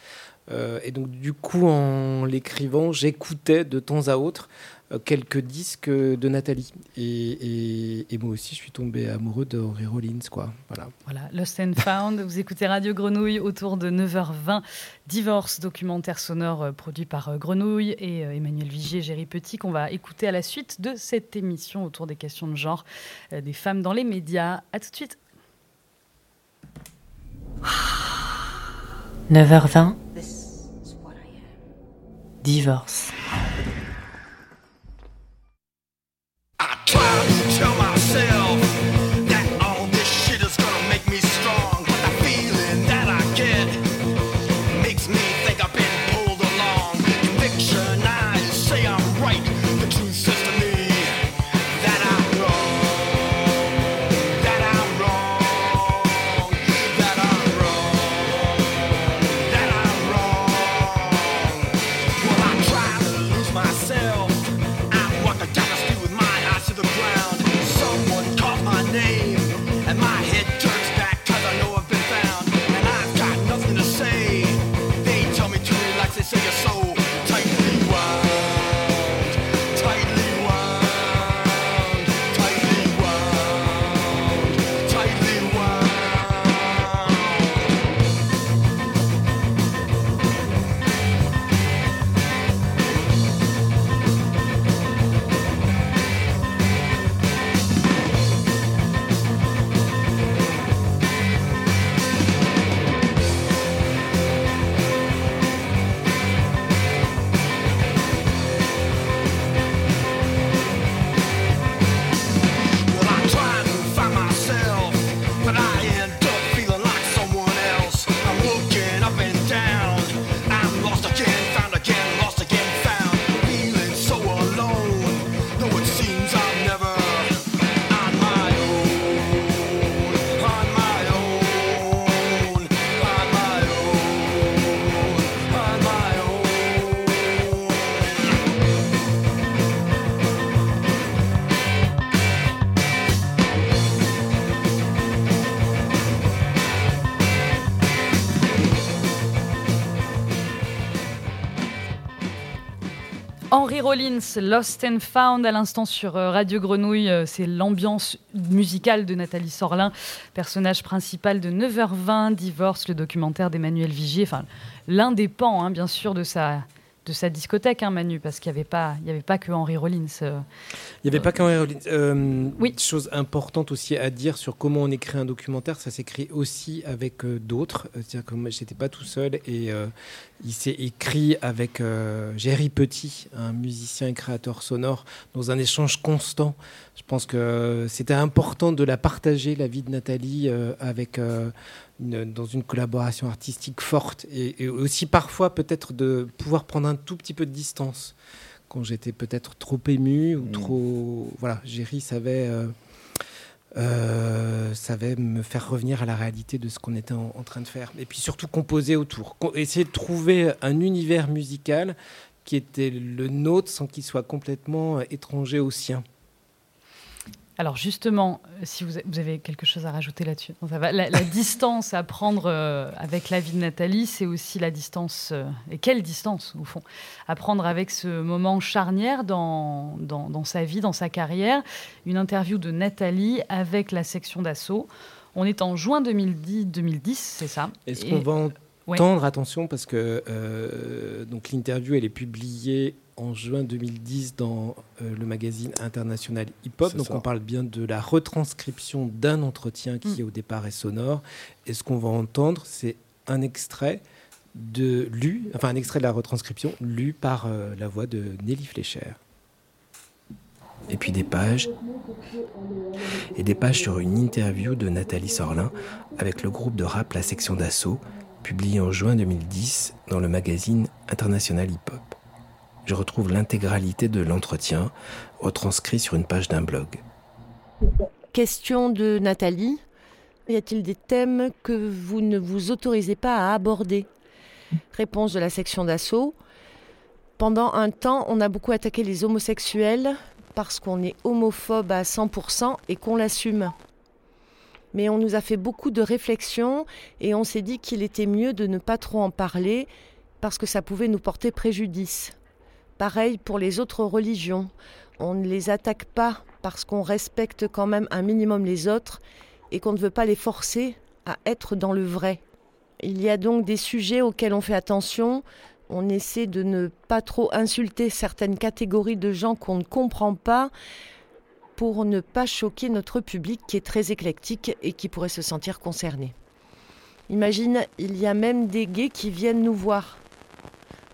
Euh, et donc, du coup, en l'écrivant, j'écoutais de temps à autre quelques disques de Nathalie. Et, et, moi aussi, je suis tombé amoureux de Henry Rollins. Quoi. Voilà. voilà, Lost and Found. Vous écoutez Radio Grenouille autour de 9h20. Divorce, documentaire sonore euh, produit par euh, Grenouille et Emmanuel Vigier, Géry Petit, qu'on va écouter à la suite de cette émission autour des questions de genre des femmes dans les médias. À tout de suite. 9h20. Divorce. clowns to myself. Rollins, Lost and Found à l'instant sur euh, Radio Grenouille, euh, c'est l'ambiance musicale de Nathalie Sorlin, personnage principal de 9h20, Divorce, le documentaire d'Emmanuel Vigier, enfin l'un des pans hein, bien sûr de sa, de sa discothèque, hein, Manu, parce qu'il n'y avait, pas- il y avait pas que Henry Rollins. euh. Il n'y avait pas qu'un Rollins. Euh, Chose importante aussi à dire sur comment on écrit un documentaire, ça s'écrit aussi avec euh, d'autres. Euh, C'est-à-dire que moi, j'étais pas tout seul et il s'est écrit avec Jerry Petit, un musicien et créateur sonore, dans un échange constant. Je pense que c'était important de la partager, la vie de Nathalie, avec, une- dans une collaboration artistique forte et, et aussi parfois peut-être de pouvoir prendre un tout petit peu de distance quand j'étais peut-être trop ému ou trop. Voilà, Jerry savait, euh, euh, savait me faire revenir à la réalité de ce qu'on était en, en train de faire. Et puis surtout composer autour. Essayer de trouver un univers musical qui était le nôtre sans qu'il soit complètement euh, étranger au sien. Alors justement, euh, si vous, avez quelque chose à rajouter là-dessus. La, la distance à prendre euh, avec la vie de Nathalie, c'est aussi la distance, euh, et quelle distance au fond, à prendre avec ce moment charnière dans, dans, dans sa vie, dans sa carrière. Une interview de Nathalie avec la section d'assaut. On est en juin 2010, c'est ça Est-ce qu'on va Ouais. entendre, attention, parce que euh, donc l'interview, elle est publiée en juin 2010 dans euh, le magazine international Hip Hop. Donc ça. on parle bien de la retranscription d'un entretien qui Mm. au départ est sonore. Et ce qu'on va entendre, c'est un extrait de lu, enfin un extrait de la retranscription lu par euh, la voix de Nelly Flécher. Et puis des pages, et des pages sur une interview de Nathalie Sorlin avec le groupe de rap La Section d'Assaut, publié en juin 2010 dans le magazine international Hip Hop. Je retrouve l'intégralité de l'entretien retranscrit sur une page d'un blog. Question de Nathalie. Y a-t-il des thèmes que vous ne vous autorisez pas à aborder? Réponse de la section d'assaut. Pendant un temps, on a beaucoup attaqué les homosexuels parce qu'on est homophobe à 100% et qu'on l'assume. Mais on nous a fait beaucoup de réflexions et on s'est dit qu'il était mieux de ne pas trop en parler parce que ça pouvait nous porter préjudice. Pareil pour les autres religions. On ne les attaque pas parce qu'on respecte quand même un minimum les autres et qu'on ne veut pas les forcer à être dans le vrai. Il y a donc des sujets auxquels on fait attention. On essaie de ne pas trop insulter certaines catégories de gens qu'on ne comprend pas pour ne pas choquer notre public qui est très éclectique et qui pourrait se sentir concerné. Imagine, il y a même des gays qui viennent nous voir.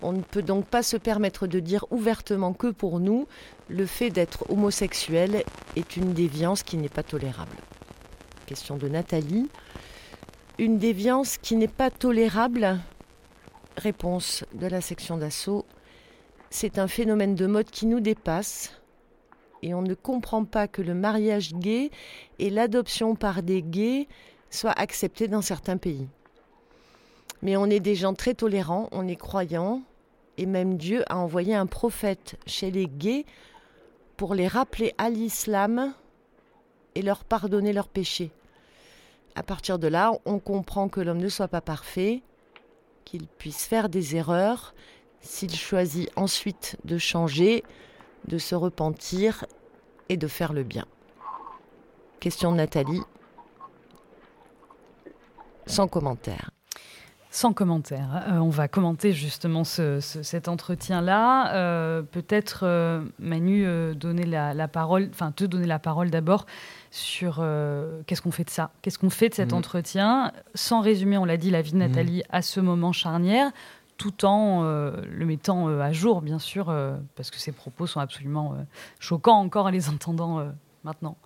On ne peut donc pas se permettre de dire ouvertement que pour nous, le fait d'être homosexuel est une déviance qui n'est pas tolérable. Question de Nathalie. Une déviance qui n'est pas tolérable? Réponse de la section d'assaut. C'est un phénomène de mode qui nous dépasse et on ne comprend pas que le mariage gay et l'adoption par des gays soient acceptés dans certains pays. Mais on est des gens très tolérants, on est croyants, et même Dieu a envoyé un prophète chez les gays pour les rappeler à l'islam et leur pardonner leurs péchés. À partir de là, on comprend que l'homme ne soit pas parfait, qu'il puisse faire des erreurs, s'il choisit ensuite de changer, de se repentir et de faire le bien. Question de Nathalie. Sans commentaire. Sans commentaire. Euh, on va commenter justement ce- ce- cet entretien-là. Euh, Peut-être, euh, Manu, euh, donner la, la parole, enfin te donner la parole d'abord sur euh, qu'est-ce qu'on fait de ça? Qu'est-ce qu'on fait de cet Mhm. entretien? Sans résumer, on l'a dit, la vie de Nathalie à ce moment charnière, tout en euh, le mettant euh, à jour, bien sûr, euh, parce que ses propos sont absolument choquants encore en les entendant maintenant.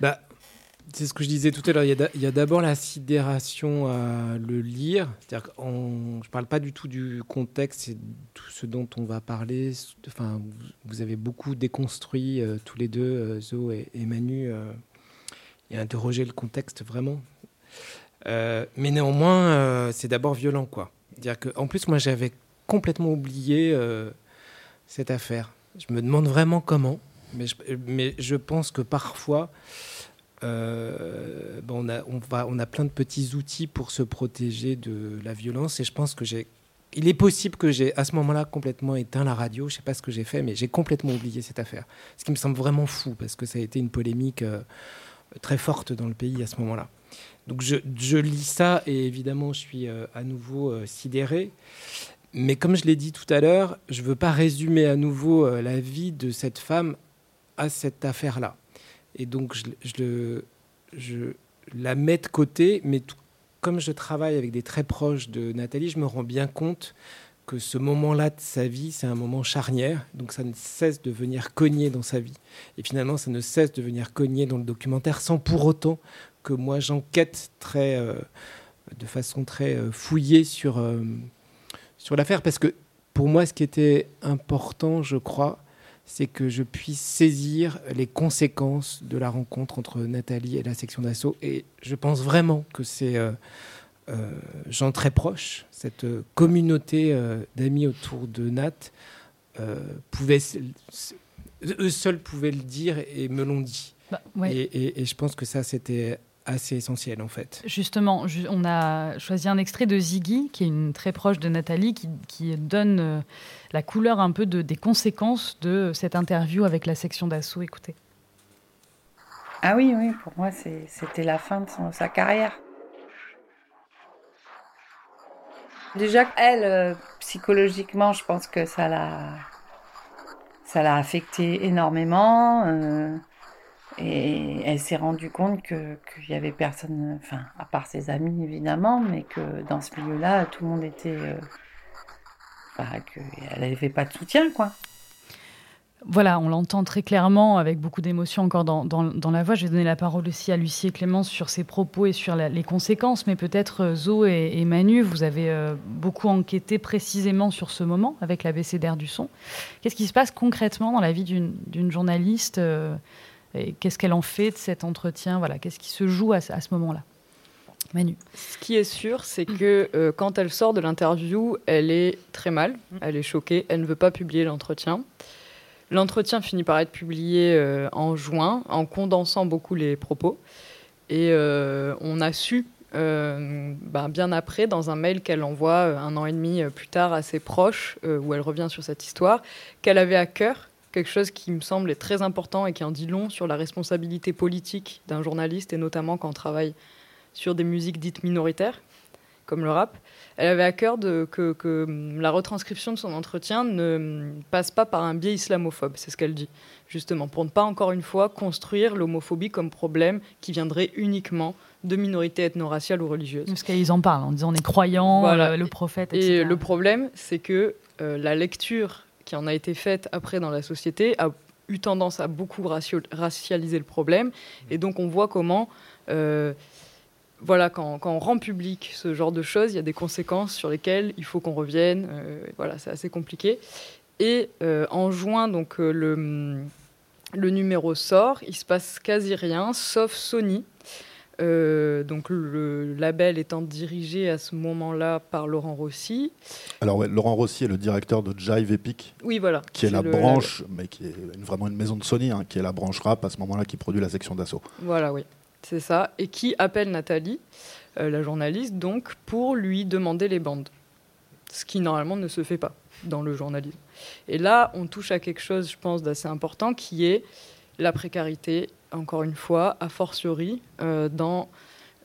Bah, C'est ce que je disais tout à l'heure. Il y a d'abord la sidération à le lire. C'est-à-dire je ne parle pas du tout du contexte, c'est tout ce dont on va parler. Enfin, vous, avez beaucoup déconstruit tous les deux, euh, Zo et, et Manu, euh, et interrogé le contexte vraiment. Euh, mais néanmoins, euh, c'est d'abord violent, quoi. C'est-à-dire que, en plus, moi, j'avais complètement oublié euh, cette affaire. Je me demande vraiment comment, mais je, pense que parfois, bon, on, a, plein de petits outils pour se protéger de la violence, et je pense que j'ai. Il est possible que j'ai à ce moment-là complètement éteint la radio. Je sais pas ce que j'ai fait, mais j'ai complètement oublié cette affaire. Ce qui me semble vraiment fou parce que ça a été une polémique très forte dans le pays à ce moment-là. Donc je, lis ça et évidemment je suis euh, à nouveau euh, sidéré. Mais comme je l'ai dit tout à l'heure, je ne veux pas résumer à nouveau euh, la vie de cette femme à cette affaire-là. Et donc je, la mets de côté, mais comme je travaille avec des très proches de Nathalie, je me rends bien compte que ce moment-là de sa vie, c'est un moment charnière, donc ça ne cesse de venir cogner dans sa vie. Et finalement, ça ne cesse de venir cogner dans le documentaire sans pour autant que moi j'enquête très, euh, de façon très euh, fouillée sur, euh, sur l'affaire. Parce que pour moi, ce qui était important, je crois, c'est que je puisse saisir les conséquences de la rencontre entre Nathalie et la section d'assaut. Et je pense vraiment que c'est euh, euh, gens très proches, cette communauté euh, d'amis autour de Nat, pouvaient, eux seuls pouvaient le dire et me l'ont dit. Bah, ouais. et, et- et je pense que ça, c'était assez essentiel en fait. Justement, ju- on a choisi un extrait de Ziggy, qui est une très proche de Nathalie, qui, qui donne euh, la couleur un peu de, des conséquences de cette interview avec la section d'assaut. Écoutez. Ah oui, oui, pour moi, c'était la fin de son- sa carrière. Déjà, elle, euh, psychologiquement, je pense que ça l'a, ça l'a affectée énormément. euh, et elle s'est rendue compte que qu'il y avait personne, enfin, à part ses amis évidemment, mais que dans ce milieu-là, tout le monde était, euh, enfin, qu'elle n'avait pas de soutien, quoi. Voilà, on l'entend très clairement, avec beaucoup d'émotion encore dans, dans- la voix. Je vais donner la parole aussi à Lucie et Clémence sur ses propos et sur les conséquences, mais peut-être euh, Zo et, Manu, vous avez euh, beaucoup enquêté précisément sur ce moment avec l'ABCDR du son. Qu'est-ce qui se passe concrètement dans la vie d'une d'une journaliste euh, et Qu'est-ce qu'elle en fait de cet entretien Voilà, Qu'est-ce qui se joue à, ce- à ce moment-là? Manu. Ce qui est sûr, c'est que euh, quand elle sort de l'interview, elle est très mal, elle est choquée, elle ne veut pas publier l'entretien. L'entretien finit par être publié euh, en juin, en condensant beaucoup les propos. Et euh, on a su, bah, bien après, dans un mail qu'elle envoie un an et demi plus tard à ses proches, où elle revient sur cette histoire, qu'elle avait à cœur quelque chose qui me semble est très important et qui en dit long sur la responsabilité politique d'un journaliste, et notamment quand on travaille sur des musiques dites minoritaires, comme le rap. Elle avait à cœur de, que, que, la retranscription de son entretien ne passe pas par un biais islamophobe, c'est ce qu'elle dit, justement, pour ne pas encore une fois construire l'homophobie comme problème qui viendrait uniquement de minorités ethno-raciales ou religieuses. Parce qu'ils en parlent en disant on est croyant, Voilà. le, le prophète, Et etc. le problème, c'est que euh, la lecture qui en a été faite après dans la société a eu tendance à beaucoup racialiser le problème. Et donc on voit comment, euh, voilà, quand, quand on rend public ce genre de choses, il y a des conséquences sur lesquelles il faut qu'on revienne. Euh, voilà, c'est assez compliqué. Et euh, en juin, donc le, le numéro sort, il se passe quasi rien, sauf Sony. Euh, donc le label étant dirigé à ce moment-là par Laurent Rossi. Alors ouais, Laurent Rossi est le directeur de Jive Epic, Oui, voilà. qui est la branche, mais qui est une- vraiment une maison de Sony, hein, qui est la branche rap à ce moment-là qui produit la section d'assaut. Voilà, oui, c'est ça. Et qui appelle Nathalie, euh, la journaliste, donc, pour lui demander les bandes. Ce qui, normalement, ne se fait pas dans le journalisme. Et là, on touche à quelque chose, je pense, d'assez important, qui est la précarité, encore une fois, a fortiori, euh, dans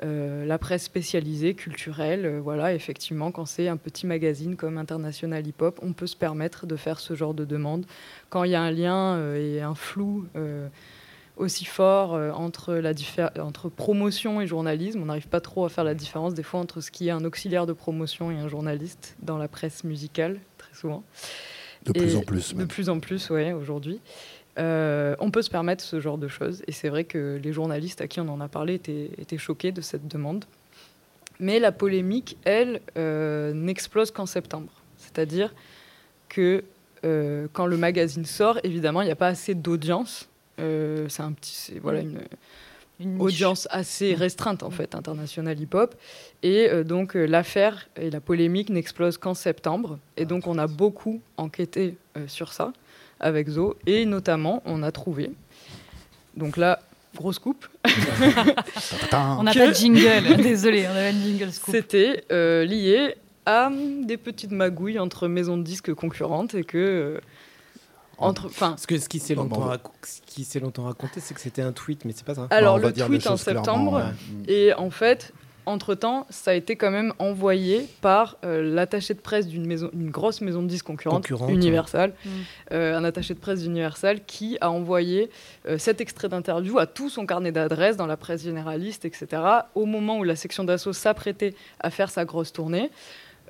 euh, la presse spécialisée, culturelle. Euh, voilà, effectivement, quand c'est un petit magazine comme International Hip Hop, on peut se permettre de faire ce genre de demande. Quand il y a un lien et un flou aussi fort euh, entre, la diffé- entre promotion et journalisme, on n'arrive pas trop à faire la différence des fois entre ce qui est un auxiliaire de promotion et un journaliste dans la presse musicale, très souvent. De plus en plus, De même. plus en plus, ouais, aujourd'hui. Euh, on peut se permettre ce genre de choses. Et c'est vrai que les journalistes à qui on en a parlé étaient, étaient choqués de cette demande. Mais la polémique, elle, euh, n'explose qu'en septembre. C'est-à-dire que euh, quand le magazine sort, évidemment, il n'y a pas assez d'audience. C'est un petit, voilà, une, audience assez restreinte en fait, internationale hip-hop. Et euh, donc euh, l'affaire et la polémique n'explosent qu'en septembre. Et donc on a beaucoup enquêté euh, sur ça avec Zo. Et notamment, on a trouvé. Donc là, grosse coupe. On n'a pas de jingle, désolé, on pas de jingle scoop. C'était euh, lié à des petites magouilles entre maisons de disques concurrentes et que. euh, entre, que ce qui s'est longtemps, ce raconté, c'est que c'était un tweet, mais c'est pas ça. Alors le tweet en septembre, ouais. et en fait, entre-temps, ça a été quand même envoyé par euh, l'attaché de presse d'une maison, une grosse maison de disques concurrente, Concurrente, Universal, Mm. euh, un attaché de presse d'Universal qui a envoyé euh, cet extrait d'interview à tout son carnet d'adresses dans la presse généraliste, etc., au moment où la section d'assaut s'apprêtait à faire sa grosse tournée,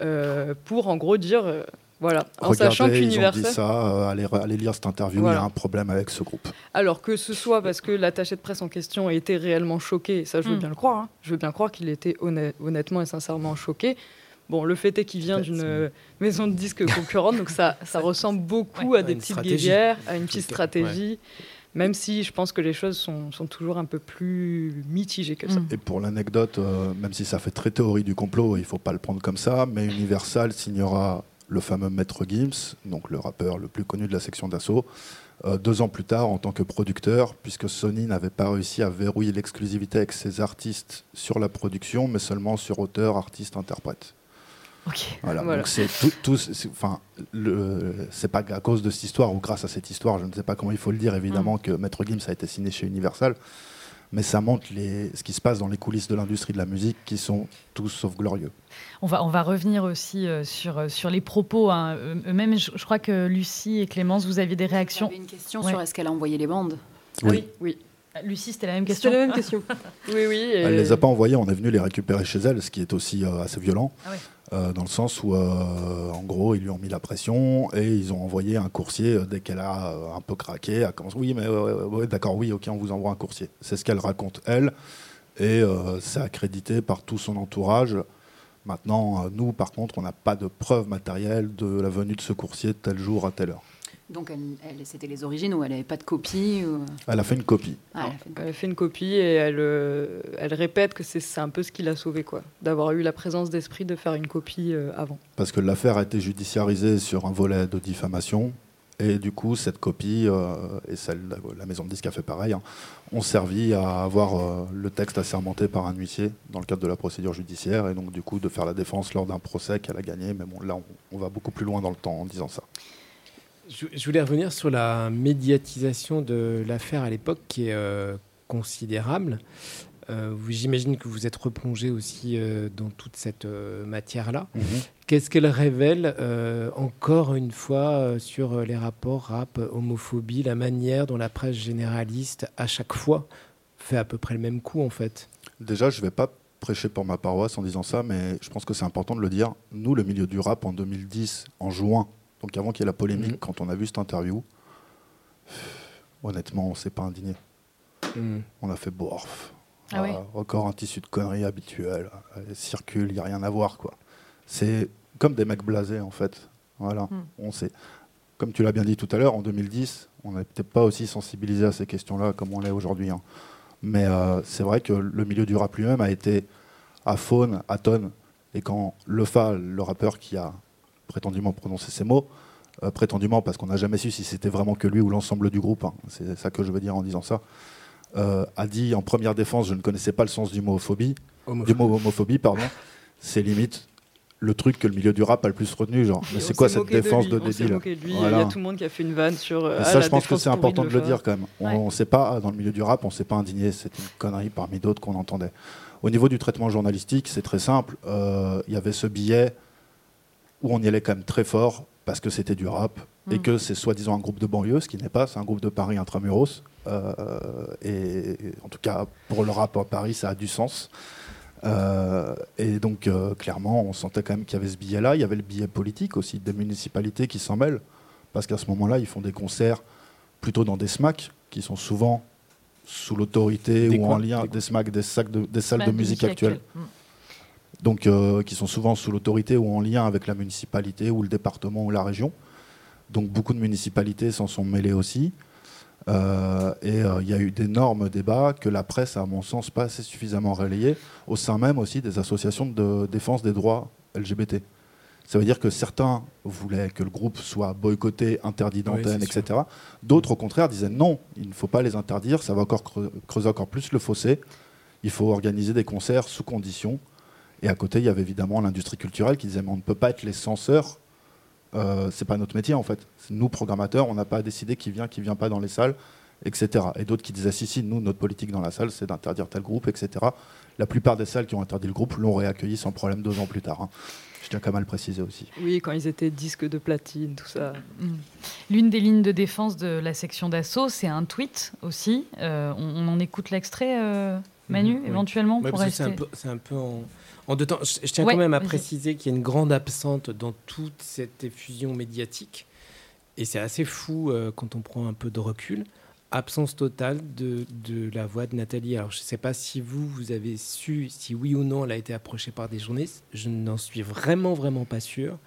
euh, pour en gros dire, euh, voilà, en Regardez, sachant ils ont dit qu'Universal... ça, euh, allez, allez lire cette interview, il y a un problème avec ce groupe. Alors que ce soit parce que l'attaché de presse en question a été réellement choqué, ça je veux Mm. bien le croire, hein. je veux bien croire qu'il était honnête- honnêtement et sincèrement choqué. Bon, le fait est qu'il vient d'une euh, maison de disques concurrente, donc ça, ça ressemble beaucoup Ouais, à des petites guéguerres, à une petite stratégie, même si je pense que les choses sont, sont toujours un peu plus mitigées que ça. Et pour l'anecdote, euh, même si ça fait très théorie du complot, il ne faut pas le prendre comme ça, mais Universal signera le fameux Maître Gims, donc le rappeur le plus connu de la section d'assaut, euh, deux ans plus tard en tant que producteur, puisque Sony n'avait pas réussi à verrouiller l'exclusivité avec ses artistes sur la production, mais seulement sur auteur, artiste, interprète. Ok. Voilà, Voilà. donc c'est tout, enfin, c'est pas à cause de cette histoire ou grâce à cette histoire, je ne sais pas comment il faut le dire, évidemment, que Maître Gims a été signé chez Universal, mais ça montre les, ce qui se passe dans les coulisses de l'industrie de la musique qui sont tous sauf glorieux. On va, on va revenir aussi euh, sur, euh, sur les propos. hein. Euh, Eux-mêmes, je, je crois que Lucie et Clémence, vous aviez des réactions. J'avais une question Ouais. sur est-ce qu'elle a envoyé les bandes? Oui. Oui, Lucie, c'était la même C'était question. la même question. oui, oui. et- Elle les a pas envoyés, on est venu les récupérer chez elle, ce qui est aussi euh, assez violent, Ah ouais. euh, dans le sens où, euh, en gros, ils lui ont mis la pression et ils ont envoyé un coursier euh, dès qu'elle a euh, un peu craqué. Oui, mais ouais, d'accord, oui, ok, on vous envoie un coursier. C'est ce qu'elle raconte elle, et euh, c'est accrédité par tout son entourage. Maintenant, euh, nous, par contre, on n'a pas de preuve matérielle de la venue de ce coursier de tel jour à telle heure. Donc elle, elle- c'était les origines ou elle n'avait pas de copie ou... Elle a fait une copie. Ah, elle a fait une Elle fait une copie et elle, euh, elle répète que c'est c'est un peu ce qui l'a sauvé, quoi. D'avoir eu la présence d'esprit de faire une copie euh, avant. Parce que l'affaire a été judiciarisée sur un volet de diffamation. Et du coup, cette copie, euh, et celle, la maison de disque a fait pareil, hein, ont servi à avoir euh, le texte assermenté par un huissier dans le cadre de la procédure judiciaire. Et donc, du coup, de faire la défense lors d'un procès qu'elle a gagné. Mais bon, là, on, on va beaucoup plus loin dans le temps en disant ça. Je, voulais revenir sur la médiatisation de l'affaire à l'époque qui est euh, considérable. Euh, J'imagine que vous êtes replongé aussi euh, dans toute cette matière-là. Qu'est-ce qu'elle révèle encore une fois sur les rapports rap, homophobie, la manière dont la presse généraliste, à chaque fois, fait à peu près le même coup en fait? Déjà, je ne vais pas prêcher pour ma paroisse en disant ça, mais je pense que c'est important de le dire. Nous, le milieu du rap, en 2010, en juin, donc avant qu'il y ait la polémique, Mhm. quand on a vu cette interview, honnêtement, on s'est pas indigné. On a fait borf. Ah oui. Encore un tissu de conneries habituel. Euh, circule, il n'y a rien à voir. quoi. C'est comme des mecs blasés, en fait. Voilà. Mm. On sait. Comme tu l'as bien dit tout à l'heure, en 2010, on n'est peut-être pas aussi sensibilisé à ces questions-là comme on l'est aujourd'hui. hein. Mais euh, c'est vrai que le milieu du rap lui-même a été à faune, à tonne. Et quand Lefa, le rappeur qui a prétendument prononcé ces mots, euh, prétendument parce qu'on n'a jamais su si c'était vraiment que lui ou l'ensemble du groupe, hein, c'est ça que je veux dire en disant ça, euh, a dit en première défense, je ne connaissais pas le sens du mot homophobie, Homophobie. du mot homophobie, pardon, c'est limite le truc que le milieu du rap a le plus retenu, genre, mais c'est quoi cette défense lui, de, débile? Il Voilà. y a tout le monde qui a fait une vanne sur. euh, ah, ça, la je pense que c'est important de le dire quand même. On Ouais. ne sait pas, dans le milieu du rap, on ne s'est pas indigné. C'est une connerie parmi d'autres qu'on entendait. Au niveau du traitement journalistique, c'est très simple. Euh, Il y avait ce billet où on y allait quand même très fort parce que c'était du rap et Mm. que c'est soi-disant un groupe de banlieue, ce qui n'est pas. C'est un groupe de Paris intramuros. Euh, et en tout cas, pour le rap à Paris, ça a du sens. Euh, et donc, euh, clairement, on sentait quand même qu'il y avait ce billet-là. Il y avait le billet politique aussi des municipalités qui s'en mêlent. Parce qu'à ce moment-là, ils font des concerts plutôt dans des SMAC qui sont souvent sous l'autorité ou quoi en lien Des des SMAC, des, sacs de- des salles de musique actuelles. Mm. Donc, euh, qui sont souvent sous l'autorité ou en lien avec la municipalité ou le département ou la région. Donc, beaucoup de municipalités s'en sont mêlées aussi. Euh, et euh, il y a eu d'énormes débats que la presse, a, à mon sens, pas assez suffisamment relayés, au sein même aussi des associations de défense des droits LGBT. Ça veut dire que certains voulaient que le groupe soit boycotté, interdit d'antenne, etc. D'autres, au contraire, disaient non, il ne faut pas les interdire, ça va encore creu- creuser encore plus le fossé. Il faut organiser des concerts sous conditions. Et à côté, il y avait évidemment l'industrie culturelle qui disait mais on ne peut pas être les censeurs. Euh, c'est pas notre métier en fait. Nous programmateurs, on n'a pas à décider qui vient, qui vient pas dans les salles, etc. Et d'autres qui disaient si si, nous notre politique dans la salle, c'est d'interdire tel groupe, etc. La plupart des salles qui ont interdit le groupe l'ont réaccueilli sans problème deux ans plus tard. hein. Je tiens quand même à le préciser aussi. Oui, quand ils étaient disques de platine, tout ça. Mm. L'une des lignes de défense de la section d'assaut, c'est un tweet aussi. Euh, on, on en écoute l'extrait, euh, Manu, Mhm, oui. éventuellement, Ouais, pour rester. C'est un peu, c'est un peu en, en deux temps. Je, je tiens Ouais, quand même à préciser qu'il y a une grande absente dans toute cette effusion médiatique. Et c'est assez fou euh, quand on prend un peu de recul. Absence totale de, de la voix de Nathalie. Alors, je ne sais pas si vous, vous avez su si oui ou non elle a été approchée par des journalistes. Je n'en suis vraiment, vraiment pas sûr.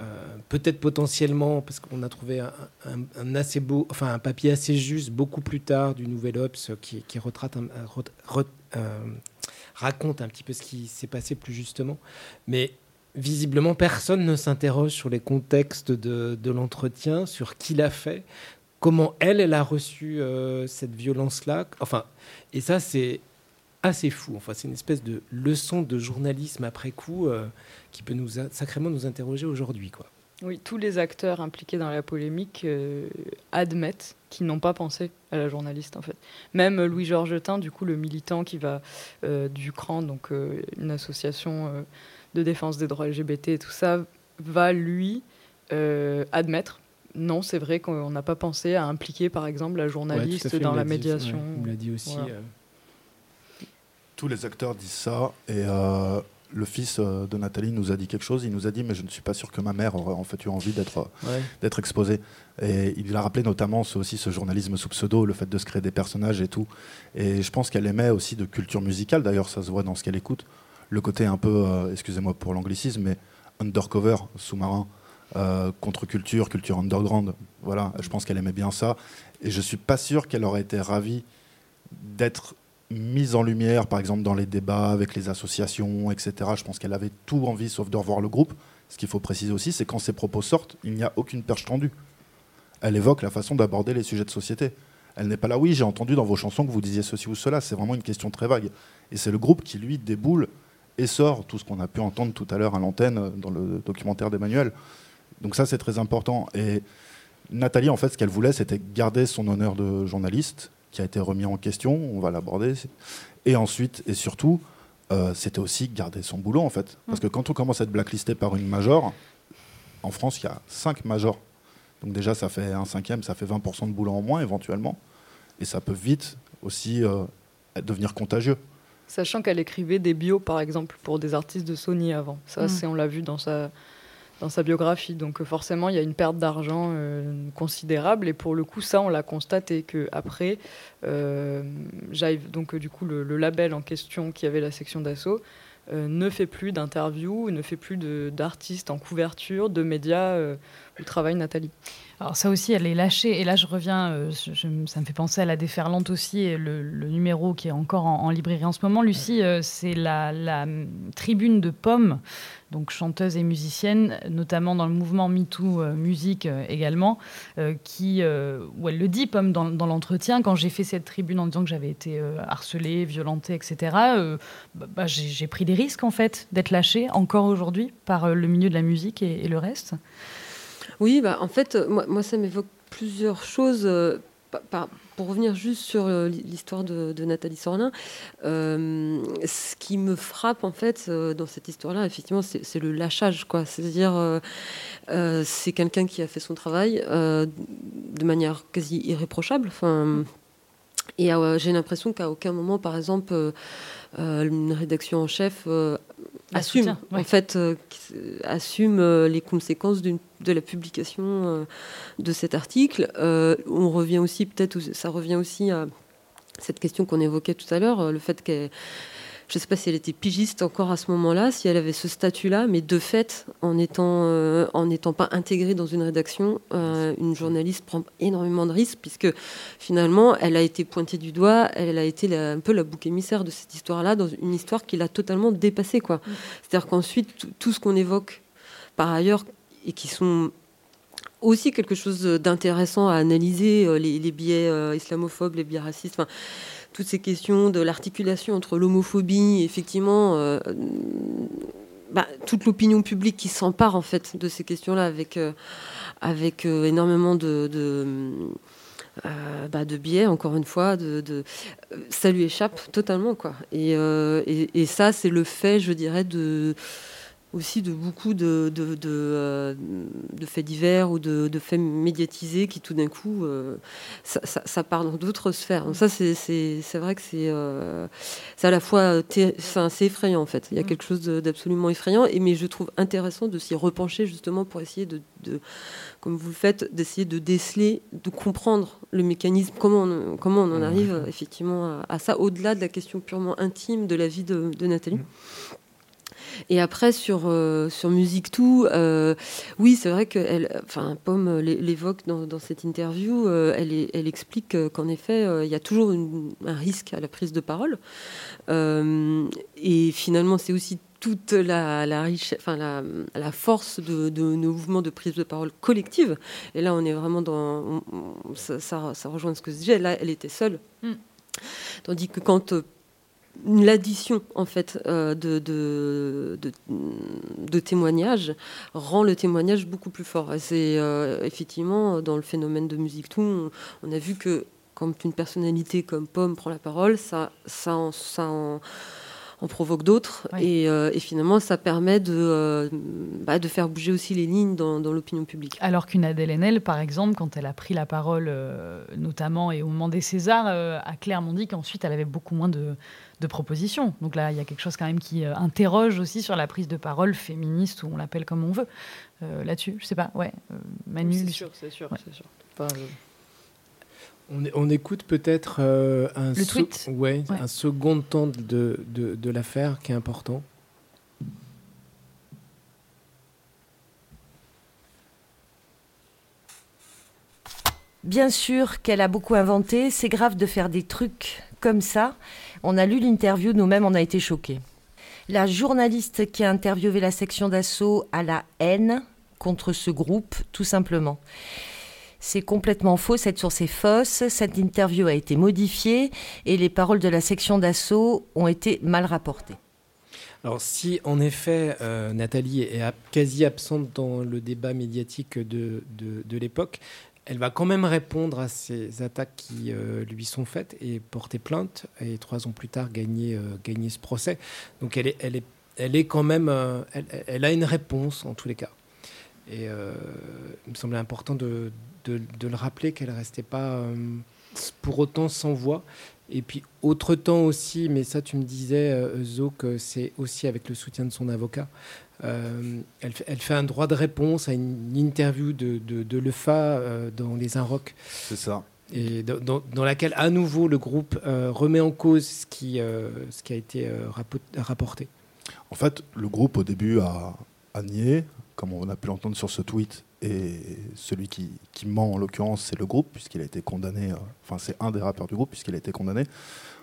Euh, Peut-être potentiellement, parce qu'on a trouvé un, un- un assez beau, enfin un papier assez juste beaucoup plus tard du Nouvel Obs qui, qui retrate un- un- re- re- euh, raconte un petit peu ce qui s'est passé plus justement. Mais visiblement, personne ne s'interroge sur les contextes de, de l'entretien, sur qui l'a fait, comment elle, elle a reçu euh, cette violence-là. Enfin, et ça, c'est assez fou. Enfin, c'est une espèce de leçon de journalisme après coup euh, qui peut nous sacrément nous interroger aujourd'hui, quoi. Oui, tous les acteurs impliqués dans la polémique euh, admettent qu'ils n'ont pas pensé à la journaliste en fait. Même Louis Georgetin, du coup le militant qui va euh, du CRAN, donc euh, une association euh, de défense des droits LGBT et tout ça, va lui euh, admettre. Non, c'est vrai qu'on n'a pas pensé à impliquer par exemple la journaliste fait, dans la dit, médiation. ouais, il me l'a dit aussi. Voilà. euh, Tous les acteurs disent ça et euh, le fils euh, de Nathalie nous a dit quelque chose. Il nous a dit mais je ne suis pas sûr que ma mère aurait en fait eu envie d'être Ouais. d'être exposée. Et il a rappelé notamment ce, aussi ce journalisme sous pseudo, le fait de se créer des personnages et tout. Et je pense qu'elle aimait aussi de culture musicale. D'ailleurs, ça se voit dans ce qu'elle écoute. Le côté un peu, euh, excusez-moi pour l'anglicisme, mais undercover, sous-marin, euh, contre-culture, culture underground. Voilà, je pense qu'elle aimait bien ça. Et je suis pas sûr qu'elle aurait été ravie d'être mise en lumière, par exemple, dans les débats avec les associations, etc. Je pense qu'elle avait tout envie, sauf de revoir le groupe. Ce qu'il faut préciser aussi, c'est quand ces propos sortent, il n'y a aucune perche tendue. Elle évoque la façon d'aborder les sujets de société. Elle n'est pas là, oui, j'ai entendu dans vos chansons que vous disiez ceci ou cela. C'est vraiment une question très vague. Et c'est le groupe qui, lui, déboule et sort tout ce qu'on a pu entendre tout à l'heure à l'antenne euh, dans le documentaire d'Emmanuel. Donc ça, c'est très important. Et Nathalie, en fait, ce qu'elle voulait, c'était garder son honneur de journaliste, qui a été remis en question, on va l'aborder. Et ensuite, et surtout, euh, c'était aussi garder son boulot, en fait. Parce que quand on commence à être blacklisté par une major, en France, il y a cinq majors. Donc déjà, ça fait un cinquième, ça fait 20% de boulot en moins, éventuellement. Et ça peut vite aussi euh, devenir contagieux. Sachant qu'elle écrivait des bios, par exemple, pour des artistes de Sony avant. Ça, Mm. c'est on l'a vu dans sa, dans sa biographie. Donc euh, forcément, il y a une perte d'argent euh, considérable. Et pour le coup, ça, on l'a constaté que après, euh, Jive, donc euh, du coup, le, le label en question qui avait la section d'assaut, euh, ne fait plus d'interviews, ne fait plus d'artistes en couverture, de médias euh, où travaille Nathalie. Alors ça aussi, elle est lâchée. Et là, je reviens, euh, je- ça me fait penser à la déferlante aussi, et le, le numéro qui est encore en, en librairie en ce moment. Lucie, c'est la, la, hum, tribune de Pomme, donc chanteuse et musicienne, notamment dans le mouvement MeToo euh, Musique euh, également, euh, qui, euh, où elle le dit, Pomme, dans, l'entretien, quand j'ai fait cette tribune en disant que j'avais été harcelée, violentée, etc., bah, bah, j'ai pris des risques, en fait, d'être lâchée, encore aujourd'hui, par le milieu de la musique et, le reste. Oui, bah, en fait, moi, ça m'évoque plusieurs choses. Pour revenir juste sur euh, l'histoire de, Nathalie Sorlin, euh, ce qui me frappe en fait euh, dans cette histoire-là, effectivement, c'est le lâchage, quoi. C'est-à-dire, c'est quelqu'un qui a fait son travail de manière quasi irréprochable. Enfin, et j'ai l'impression qu'à aucun moment, par exemple, une rédaction en chef assume soutien, ouais. en fait euh, euh, assume euh, les conséquences de la publication euh, de cet article. On revient aussi peut-être, ça revient aussi à cette question qu'on évoquait tout à l'heure, le fait qu'elle je ne sais pas si elle était pigiste encore à ce moment-là, si elle avait ce statut-là, mais de fait, en étant, euh, en n'étant pas intégrée dans une rédaction, euh, une journaliste prend énormément de risques, puisque finalement, elle a été pointée du doigt, elle a été la- un peu la bouc émissaire de cette histoire-là, dans une histoire qui l'a totalement dépassée. quoi. C'est-à-dire qu'ensuite, tout- ce qu'on évoque par ailleurs, et qui sont aussi quelque chose d'intéressant à analyser, euh, les, les biais euh, islamophobes, les biais racistes, enfin, toutes ces questions de l'articulation entre l'homophobie, effectivement, euh, bah, toute l'opinion publique qui s'empare en fait de ces questions-là avec, euh, euh, énormément de, bah, de biais, encore une fois, ça lui échappe totalement. Quoi. Et ça, c'est le fait, je dirais, de aussi de beaucoup de, de, de, euh, de faits divers ou de, faits médiatisés qui tout d'un coup euh, ça, ça- ça part dans d'autres sphères. Donc ça c'est vrai que c'est euh, c'est à la fois enfin, c'est effrayant en fait. Il y a quelque chose d'absolument effrayant et mais je trouve intéressant de s'y repencher justement pour essayer de, comme vous le faites d'essayer de déceler, de comprendre le mécanisme, comment on, comment on en arrive euh, effectivement à, à ça au-delà de la question purement intime de la vie de, de Nathalie. Et après, sur, euh, sur Musique Tout, euh, oui, c'est vrai qu'elle, enfin, Pomme l'é- l'évoque dans, dans cette interview, euh, elle, elle explique euh, qu'en effet, il y a toujours une- un risque à la prise de parole. Et finalement, c'est aussi toute la, la, riche- enfin, la, la force de, de nos mouvements de prise de parole collective. Et là, on est vraiment dans. on- on- ça, ça, ça rejoint ce que je disais. Là, elle était seule. Mm. Tandis que quand l'addition en fait euh, de, de, témoignages rend le témoignage beaucoup plus fort. C'est euh, effectivement dans le phénomène de musique tout, on, a vu que quand une personnalité comme Pomme prend la parole, ça, ça, ça en, en provoque d'autres et, euh, et finalement ça permet de, euh, bah, de faire bouger aussi les lignes dans, dans l'opinion publique. Alors qu'une Adèle Haenel, par exemple, quand elle a pris la parole, euh, notamment et au moment des Césars, euh, a clairement dit qu'ensuite elle avait beaucoup moins de, de propositions. Donc là, il y a quelque chose quand même qui euh, interroge aussi sur la prise de parole féministe, ou on l'appelle comme on veut, euh, là-dessus. Je sais pas, ouais. euh, Manu, C'est sûr, c'est sûr, Ouais. c'est sûr. Enfin, je- On, on écoute peut-être euh, un, Le sec- tweet. ouais, Ouais. un second temps de, de, de l'affaire qui est important. Bien sûr qu'elle a beaucoup inventé, c'est grave de faire des trucs comme ça. On a lu l'interview, nous-mêmes on a été choqués. La journaliste qui a interviewé la section d'assaut a la haine contre ce groupe, tout simplement. C'est complètement faux, cette source est fausse, cette interview a été modifiée et les paroles de la section d'assaut ont été mal rapportées. Alors si en effet euh, Nathalie est quasi absente dans le débat médiatique de, de, l'époque, elle va quand même répondre à ces attaques qui euh, lui sont faites et porter plainte et trois ans plus tard gagner, euh, gagner ce procès. Donc elle est, elle est, elle est quand même, elle, a une réponse en tous les cas. Et il me semblait important de, de, de le rappeler qu'elle restait pas euh, pour autant sans voix. Et puis, autre temps aussi, mais ça, tu me disais, euh, Zo, que c'est aussi avec le soutien de son avocat. Euh, elle, fait- elle fait un droit de réponse à une interview de, de, de Lefa dans Les Inrocks. C'est ça. Et dans, dans- dans laquelle, à nouveau, le groupe remet en cause ce qui, ce qui a été rapporté. En fait, le groupe au début a, a nié, comme on a pu l'entendre sur ce tweet, et celui qui, ment en l'occurrence, c'est le groupe, puisqu'il a été condamné, euh, enfin c'est un des rappeurs du groupe, puisqu'il a été condamné.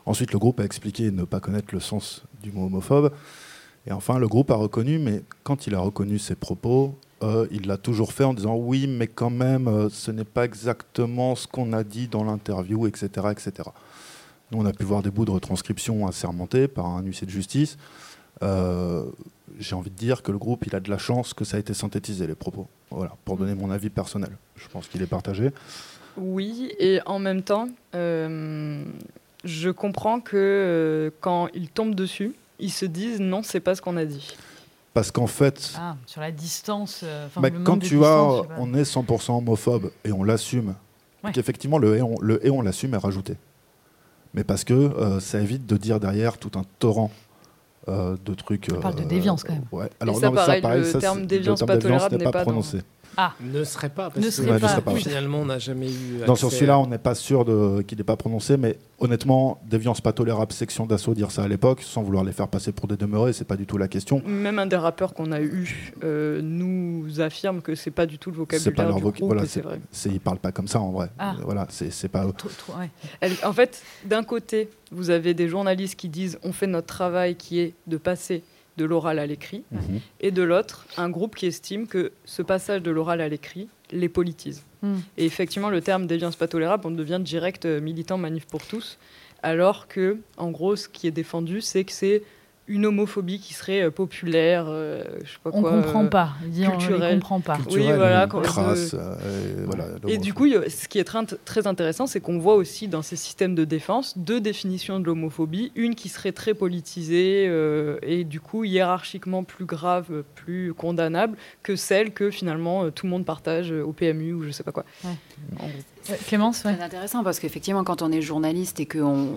Ensuite, le groupe a expliqué ne pas connaître le sens du mot homophobe. Et enfin, le groupe a reconnu, mais quand il a reconnu ses propos, euh, il l'a toujours fait en disant oui, mais quand même, euh, ce n'est pas exactement ce qu'on a dit dans l'interview, etc., etc. Nous, on a pu voir des bouts de retranscription assermentés par un huissier de justice. Euh, J'ai envie de dire que le groupe, il a de la chance que ça a été synthétisé, les propos. Voilà, pour donner mon avis personnel. Je pense qu'il est partagé. Oui, et en même temps, euh, je comprends que euh, quand ils tombent dessus, ils se disent non, c'est pas ce qu'on a dit. Parce qu'en fait, Ah, sur la distance. euh, bah, le quand tu as, on est 100% homophobe et on l'assume, Ouais. qu'effectivement le et on, le et on l'assume est rajouté. Mais parce que euh, ça évite de dire derrière tout un torrent de trucs. On parle de euh, déviance, quand même. Ouais. Et Alors ça, non, pareil, pareil, le ça, terme déviance pas tolérable n'est pas pas dans- prononcé. Ah, Ne serait pas, parce Ne que serait ne pas. serait pas, ouais. finalement, on n'a jamais eu. Non, sur accès- celui-là, on n'est pas sûr de- qu'il n'est pas prononcé, mais honnêtement, déviance pas tolérable, section d'assaut, dire ça à l'époque, sans vouloir les faire passer pour des demeurés, c'est pas du tout la question. Même un des rappeurs qu'on a eu euh, nous affirme que c'est pas du tout le C'est vocabulaire pas leur du voc- groupe, voilà, et c'est vrai. ils parlent pas comme ça en vrai. Ah. Euh, Voilà, c'est, c'est pas. trop, trop, ouais. Elle- en fait, d'un côté, vous avez des journalistes qui disent on fait notre travail qui est de passer de l'oral à l'écrit, Mhm. et de l'autre, un groupe qui estime que ce passage de l'oral à l'écrit les politise. Hmm. Et effectivement, le terme déviance pas tolérable, on devient direct euh, militant manif pour tous, alors que, en gros, ce qui est défendu, c'est que c'est une homophobie qui serait euh, populaire, euh, je sais pas On quoi. comprend euh, pas. Il dit on ne comprend pas. Oui, voilà. quand- crasse, de- euh, et voilà, et du coup, ce qui est très, intéressant, c'est qu'on voit aussi dans ces systèmes de défense deux définitions de l'homophobie. Une qui serait très politisée euh, et du coup hiérarchiquement plus grave, plus condamnable que celle que finalement tout le monde partage au PMU ou je sais pas quoi. Ouais. En Euh, Clémence, ouais. C'est intéressant parce qu'effectivement, quand on est journaliste et qu'on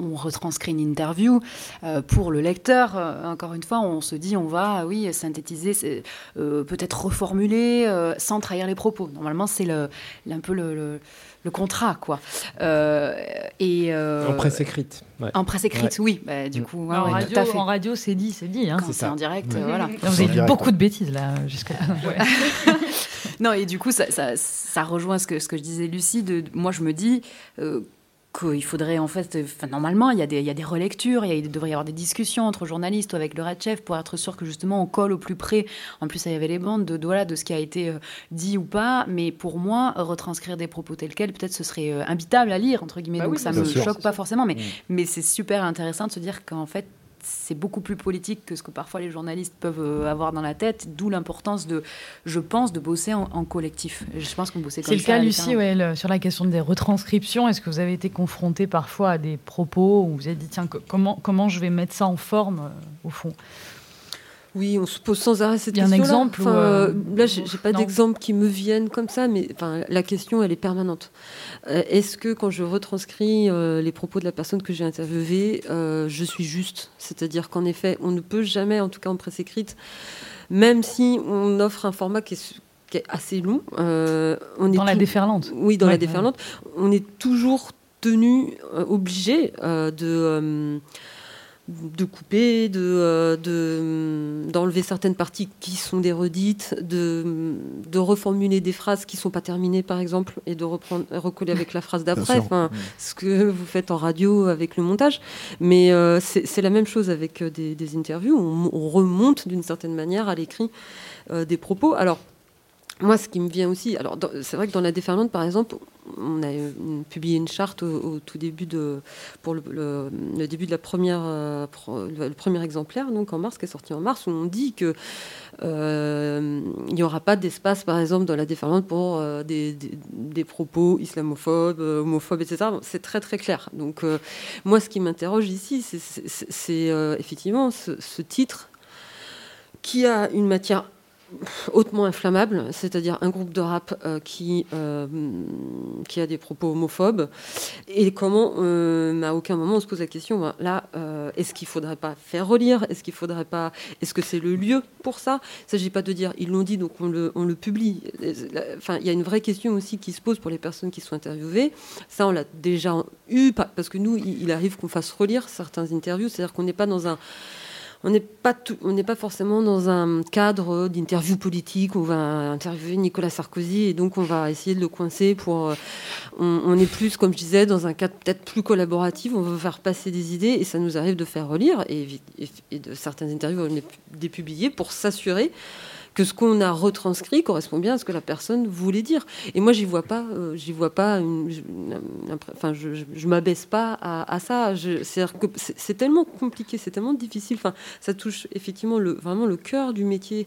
on, on retranscrit une interview, euh, pour le lecteur, euh, encore une fois, on se dit on va, oui, synthétiser, c'est, euh, peut-être reformuler euh, sans trahir les propos. Normalement, c'est le, un peu le, le- le contrat, quoi. Euh, et, euh, En presse écrite. ouais. En presse écrite, Ouais. oui. Bah, du coup, ouais, en, ouais, radio, tout à fait. en radio, c'est dit, c'est dit. Hein. Quand C'est en direct, euh, voilà. Là, vous avez dit beaucoup de bêtises là jusqu'à. Non, et du coup, ça, ça, ça rejoint ce que, ce que je disais, Lucie. De, moi, je me dis euh, qu'il faudrait, en fait, euh, enfin, normalement, il y, a des, il y a des relectures, il, y a- il devrait y avoir des discussions entre journalistes ou avec le Red Chef pour être sûr que, justement, on colle au plus près. En plus, il y avait les bandes de, de, voilà, de ce qui a été euh, dit ou pas. Mais pour moi, retranscrire des propos tels quels, peut-être ce serait imbitable à lire, entre guillemets. Bah Donc, oui, ça me sûr. choque pas forcément. Mais, Mm. mais c'est super intéressant de se dire qu'en fait, c'est beaucoup plus politique que ce que parfois les journalistes peuvent euh, avoir dans la tête, d'où l'importance de, je pense, de bosser en, en collectif. Je pense qu'on bossait comme C'est le ça cas, Lucie, l'écart. ouais, le- sur la question des retranscriptions. Est-ce que vous avez été confronté parfois à des propos où vous avez dit, tiens, co- comment, comment je vais mettre ça en forme, euh, au fond? Oui, on se pose sans arrêt cette Il y a un exemple Enfin, euh, euh, Là, j'ai j'ai pas d'exemple qui me viennent comme ça, mais enfin, la question, elle est permanente. Euh, Est-ce que quand je retranscris euh, les propos de la personne que j'ai interviewée, euh, je suis juste? C'est-à-dire qu'en effet, on ne peut jamais, en tout cas en presse écrite, même si on offre un format qui est, su- qui est assez long, euh, on est Dans la tout- déferlante. oui, dans Ouais, la ouais. déferlante, on est toujours tenu, euh, obligé euh, de, euh, de couper, de, euh, de, d'enlever certaines parties qui sont des redites, de, de reformuler des phrases qui ne sont pas terminées, par exemple, et de reprendre, recoller avec la phrase d'après. Enfin, Mm. ce que vous faites en radio avec le montage. Mais euh, c'est c'est la même chose avec euh, des, des interviews. On, on remonte d'une certaine manière à l'écrit euh, des propos. Alors, moi, ce qui me vient aussi, alors c'est vrai que dans la déferlante, par exemple, on a euh, publié une charte au, tout début de, pour le, début de la première, euh, le, premier exemplaire, donc en mars, qui est sorti en mars, où on dit que euh, il n'y aura pas d'espace, par exemple, dans la déferlante pour des, des- propos islamophobes, homophobes, etc. C'est très très clair. Donc, moi, ce qui m'interroge ici, c'est- effectivement ce titre qui a une matière hautement inflammable, c'est-à-dire un groupe de rap euh, qui, euh, qui a des propos homophobes. Et comment, euh, à aucun moment, on se pose la question, ben, là, est-ce qu'il ne faudrait pas faire relire? Est-ce qu'il faudrait pas... Est-ce que c'est le lieu pour ça? Il ne s'agit pas de dire, ils l'ont dit, donc on le, on le publie. Enfin, il y a une vraie question aussi qui se pose pour les personnes qui sont interviewées. Ça, on l'a déjà eu, pa- parce que nous, il il arrive qu'on fasse relire certains interviews, c'est-à-dire qu'on n'est pas dans un on n'est pas on n'est pas forcément dans un cadre d'interview politique. où On va interviewer Nicolas Sarkozy et donc on va essayer de le coincer pour. euh, On, est plus, comme je disais, dans un cadre peut-être plus collaboratif. On veut faire passer des idées et ça nous arrive de faire relire et, de certaines interviews on est dépubliées pour s'assurer que ce qu'on a retranscrit correspond bien à ce que la personne voulait dire. Et moi, j'y vois pas, euh, j'y vois pas, une, une- une- enfin, je, je, je m'abaisse pas à, à ça. Je- C'est-à-dire que c'est tellement compliqué, c'est tellement difficile. Enfin, ça touche effectivement le, vraiment le cœur du métier,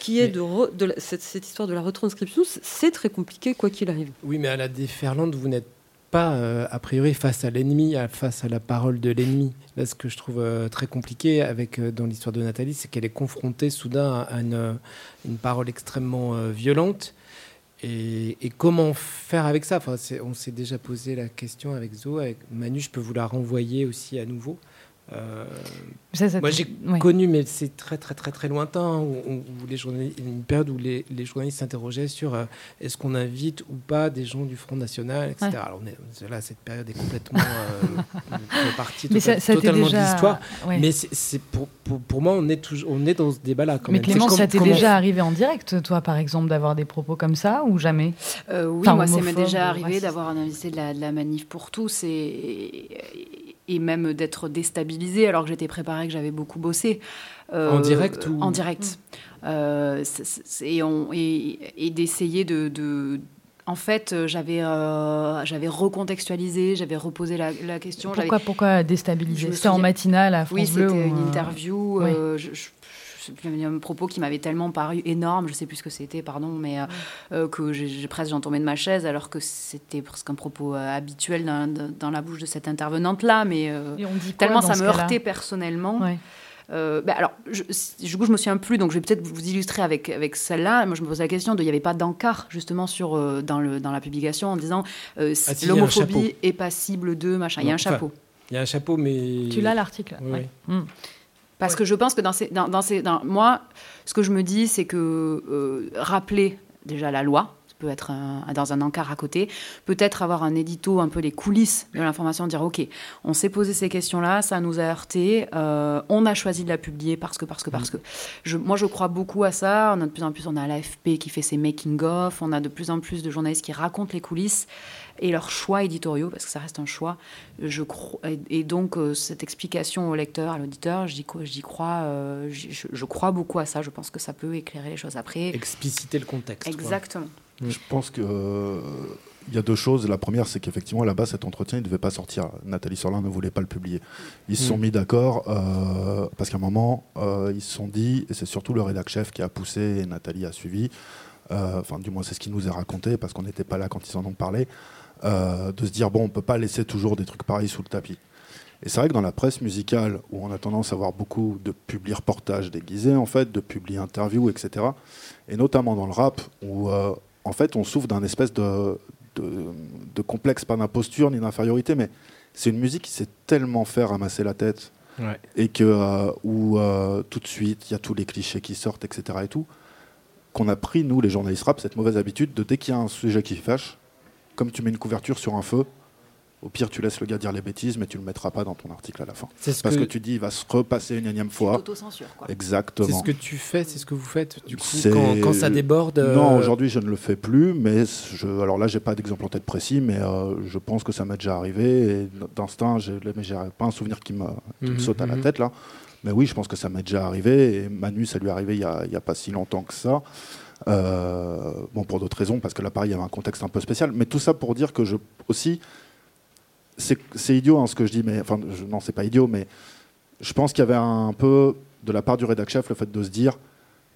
qui est Mais- de, re- de la- cette, cette histoire de la retranscription. C'est- C'est très compliqué, quoi qu'il arrive. Oui, mais à la déferlante, vous n'êtes pas, euh, a priori, face à l'ennemi, face à la parole de l'ennemi. Là, ce que je trouve euh, très compliqué avec, euh, dans l'histoire de Nathalie, c'est qu'elle est confrontée soudain à, une, parole extrêmement violente. Et, comment faire avec ça? On s'est déjà posé la question avec Zo, avec Manu, je peux vous la renvoyer aussi à nouveau. Euh, Ça, ça moi, j'ai ouais. connu, mais c'est très, très, très, très lointain, où, où- où les journalistes, une période où les, les journalistes s'interrogeaient sur euh, est-ce qu'on invite ou pas des gens du Front National, etc. Ouais. Alors, on est, là, cette période est complètement euh, fait partie Mais ça- tota- ça t'est totalement déjà- de l'histoire. ouais. Mais c'est c'est pour, pour, pour moi, on est, toujours, on est dans ce débat-là quand Mais même. Clément, C'est ça comme- t'est comment- déjà arrivé en direct, toi, par exemple, d'avoir des propos comme ça ou jamais? Euh, oui, Enfin, moi, ça m'est déjà arrivé raciste. d'avoir un invité de la, de la manif pour tous et, et même d'être déstabilisée alors que j'étais préparée, que j'avais beaucoup bossé. Euh, En direct ou- En direct. Euh, c'est- c'est- et et- et d'essayer de, de- En fait, euh, j'avais euh, j'avais recontextualisé, j'avais reposé la, la question. Pourquoi, pourquoi déstabiliser? C'était en matinale à France Oui, Bleu c'était ou, une euh, interview. euh, je- je- un propos qui m'avait tellement paru énorme, je sais plus ce que c'était, pardon, mais euh, euh, que j'ai presque j'en tombais de ma chaise, alors que c'était presque un propos euh, habituel dans, dans la bouche de cette intervenante-là, mais euh, tellement ça me heurtait personnellement. Ouais. Euh, bah, alors, je, du coup, je me souviens plus, donc je vais peut-être vous illustrer avec, avec celle-là. Moi, je me pose la question de, il n'y avait pas d'encart justement sur euh, dans le dans la publication en disant euh, Ah, si, l'homophobie est passible de machin. Il y a un chapeau. Il y a un chapeau, mais. Tu l'as l'article Oui, ouais. oui. Mm. Parce que je pense que dans ces, dans, dans ces, dans- moi, ce que je me dis, c'est que euh, rappeler déjà la loi, ça peut être un- dans un encart à côté, peut-être avoir un édito, un peu les coulisses de l'information, dire ok, on s'est posé ces questions-là, ça nous a heurté, euh, on a choisi de la publier parce que, parce que, parce que. Je, moi, je crois beaucoup à ça. On a de plus en plus, on a l'AFP qui fait ses making-of, on a de plus en plus de journalistes qui racontent les coulisses et leurs choix éditoriaux, parce que ça reste un choix. Je crois, et, et donc, euh, cette explication au lecteur, à l'auditeur, j'y crois, j'y crois, euh, j'y- je, je crois beaucoup à ça. Je pense que ça peut éclairer les choses après. Expliciter le contexte. quoi. Exactement. Je pense que euh, il y a deux choses. La première, c'est qu'effectivement, là-bas, cet entretien, il ne devait pas sortir. Nathalie Sorlin ne voulait pas le publier. Ils se sont Mm. mis d'accord euh, parce qu'à un moment, euh, ils se sont dit, et c'est surtout le rédac chef qui a poussé et Nathalie a suivi, euh, enfin, du moins, c'est ce qui nous est raconté parce qu'on n'était pas là quand ils en ont parlé, euh, de se dire, bon, on peut pas laisser toujours des trucs pareils sous le tapis. Et c'est vrai que dans la presse musicale, où on a tendance à voir beaucoup de publis reportages déguisés, en fait, de publis interviews, etc., et notamment dans le rap, où euh, en fait on souffre d'un espèce de, de, de complexe, pas d'imposture ni d'infériorité, mais c'est une musique qui sait tellement faire ramasser la tête, Ouais. et que euh, où tout de suite il y a tous les clichés qui sortent, etc., et tout, qu'on a pris, nous, les journalistes rap, cette mauvaise habitude de dès qu'il y a un sujet qui fâche, comme tu mets une couverture sur un feu, au pire, tu laisses le gars dire les bêtises, mais tu le mettras pas dans ton article à la fin. C'est ce Parce que... que- tu dis, il va se repasser une énième fois. Autocensure, quoi. Exactement. C'est ce que tu fais, c'est ce que vous faites, du coup, quand, quand ça déborde. euh, Non, aujourd'hui je ne le fais plus, mais je, alors là j'ai pas d'exemple en tête précis, mais euh, je pense que ça m'est déjà arrivé. Et d'instinct, j'ai mais j'ai pas un souvenir qui me, qui me Mhm, saute à la mhm. tête là. Mais oui, je pense que ça m'est déjà arrivé. Et Manu, ça lui est arrivé il y a, il y a pas si longtemps que ça. Euh, bon, pour d'autres raisons, parce que là, pareil, il y avait un contexte un peu spécial. Mais tout ça pour dire que je aussi, c'est idiot hein, ce que je dis, mais enfin, je- non, c'est pas idiot, mais je pense qu'il y avait un peu de la part du rédac chef le fait de se dire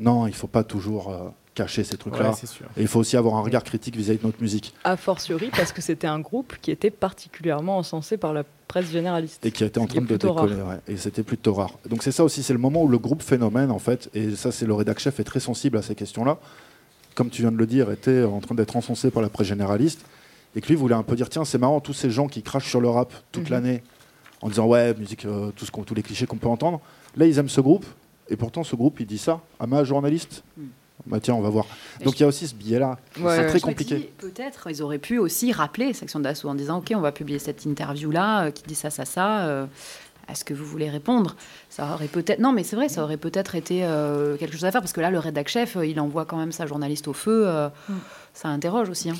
non, il faut pas toujours euh, cacher ces trucs-là. Ouais, et il faut aussi avoir un regard critique vis-à-vis de notre musique. A fortiori parce que c'était un groupe qui était particulièrement encensé par la presse généraliste. Et qui été en train de décoller. ouais. Et c'était plutôt rare. Donc c'est ça aussi, c'est le moment où le groupe phénomène, en fait, et ça c'est le rédac chef est très sensible à ces questions-là, comme tu viens de le dire, était en train d'être encensé par la presse généraliste, et que lui voulait un peu dire, tiens, c'est marrant, tous ces gens qui crachent sur le rap toute Mhm. l'année, en disant, ouais, musique, euh, tout ce qu'on- tous les clichés qu'on peut entendre, là ils aiment ce groupe, et pourtant ce groupe il dit ça à ma journaliste. Bah tiens, on va voir. Donc il y a aussi ce biais-là. Ouais, c'est très compliqué. Peut-être ils auraient pu aussi rappeler Section d'Assaut en disant Ok, on va publier cette interview-là euh, qui dit ça, ça, ça. euh, Est-ce que vous voulez répondre Ça aurait peut-être. Non, mais c'est vrai, ça aurait peut-être été euh, quelque chose à faire parce que là, le rédac chef, euh, il envoie quand même sa journaliste au feu. euh, Ça interroge aussi. hein.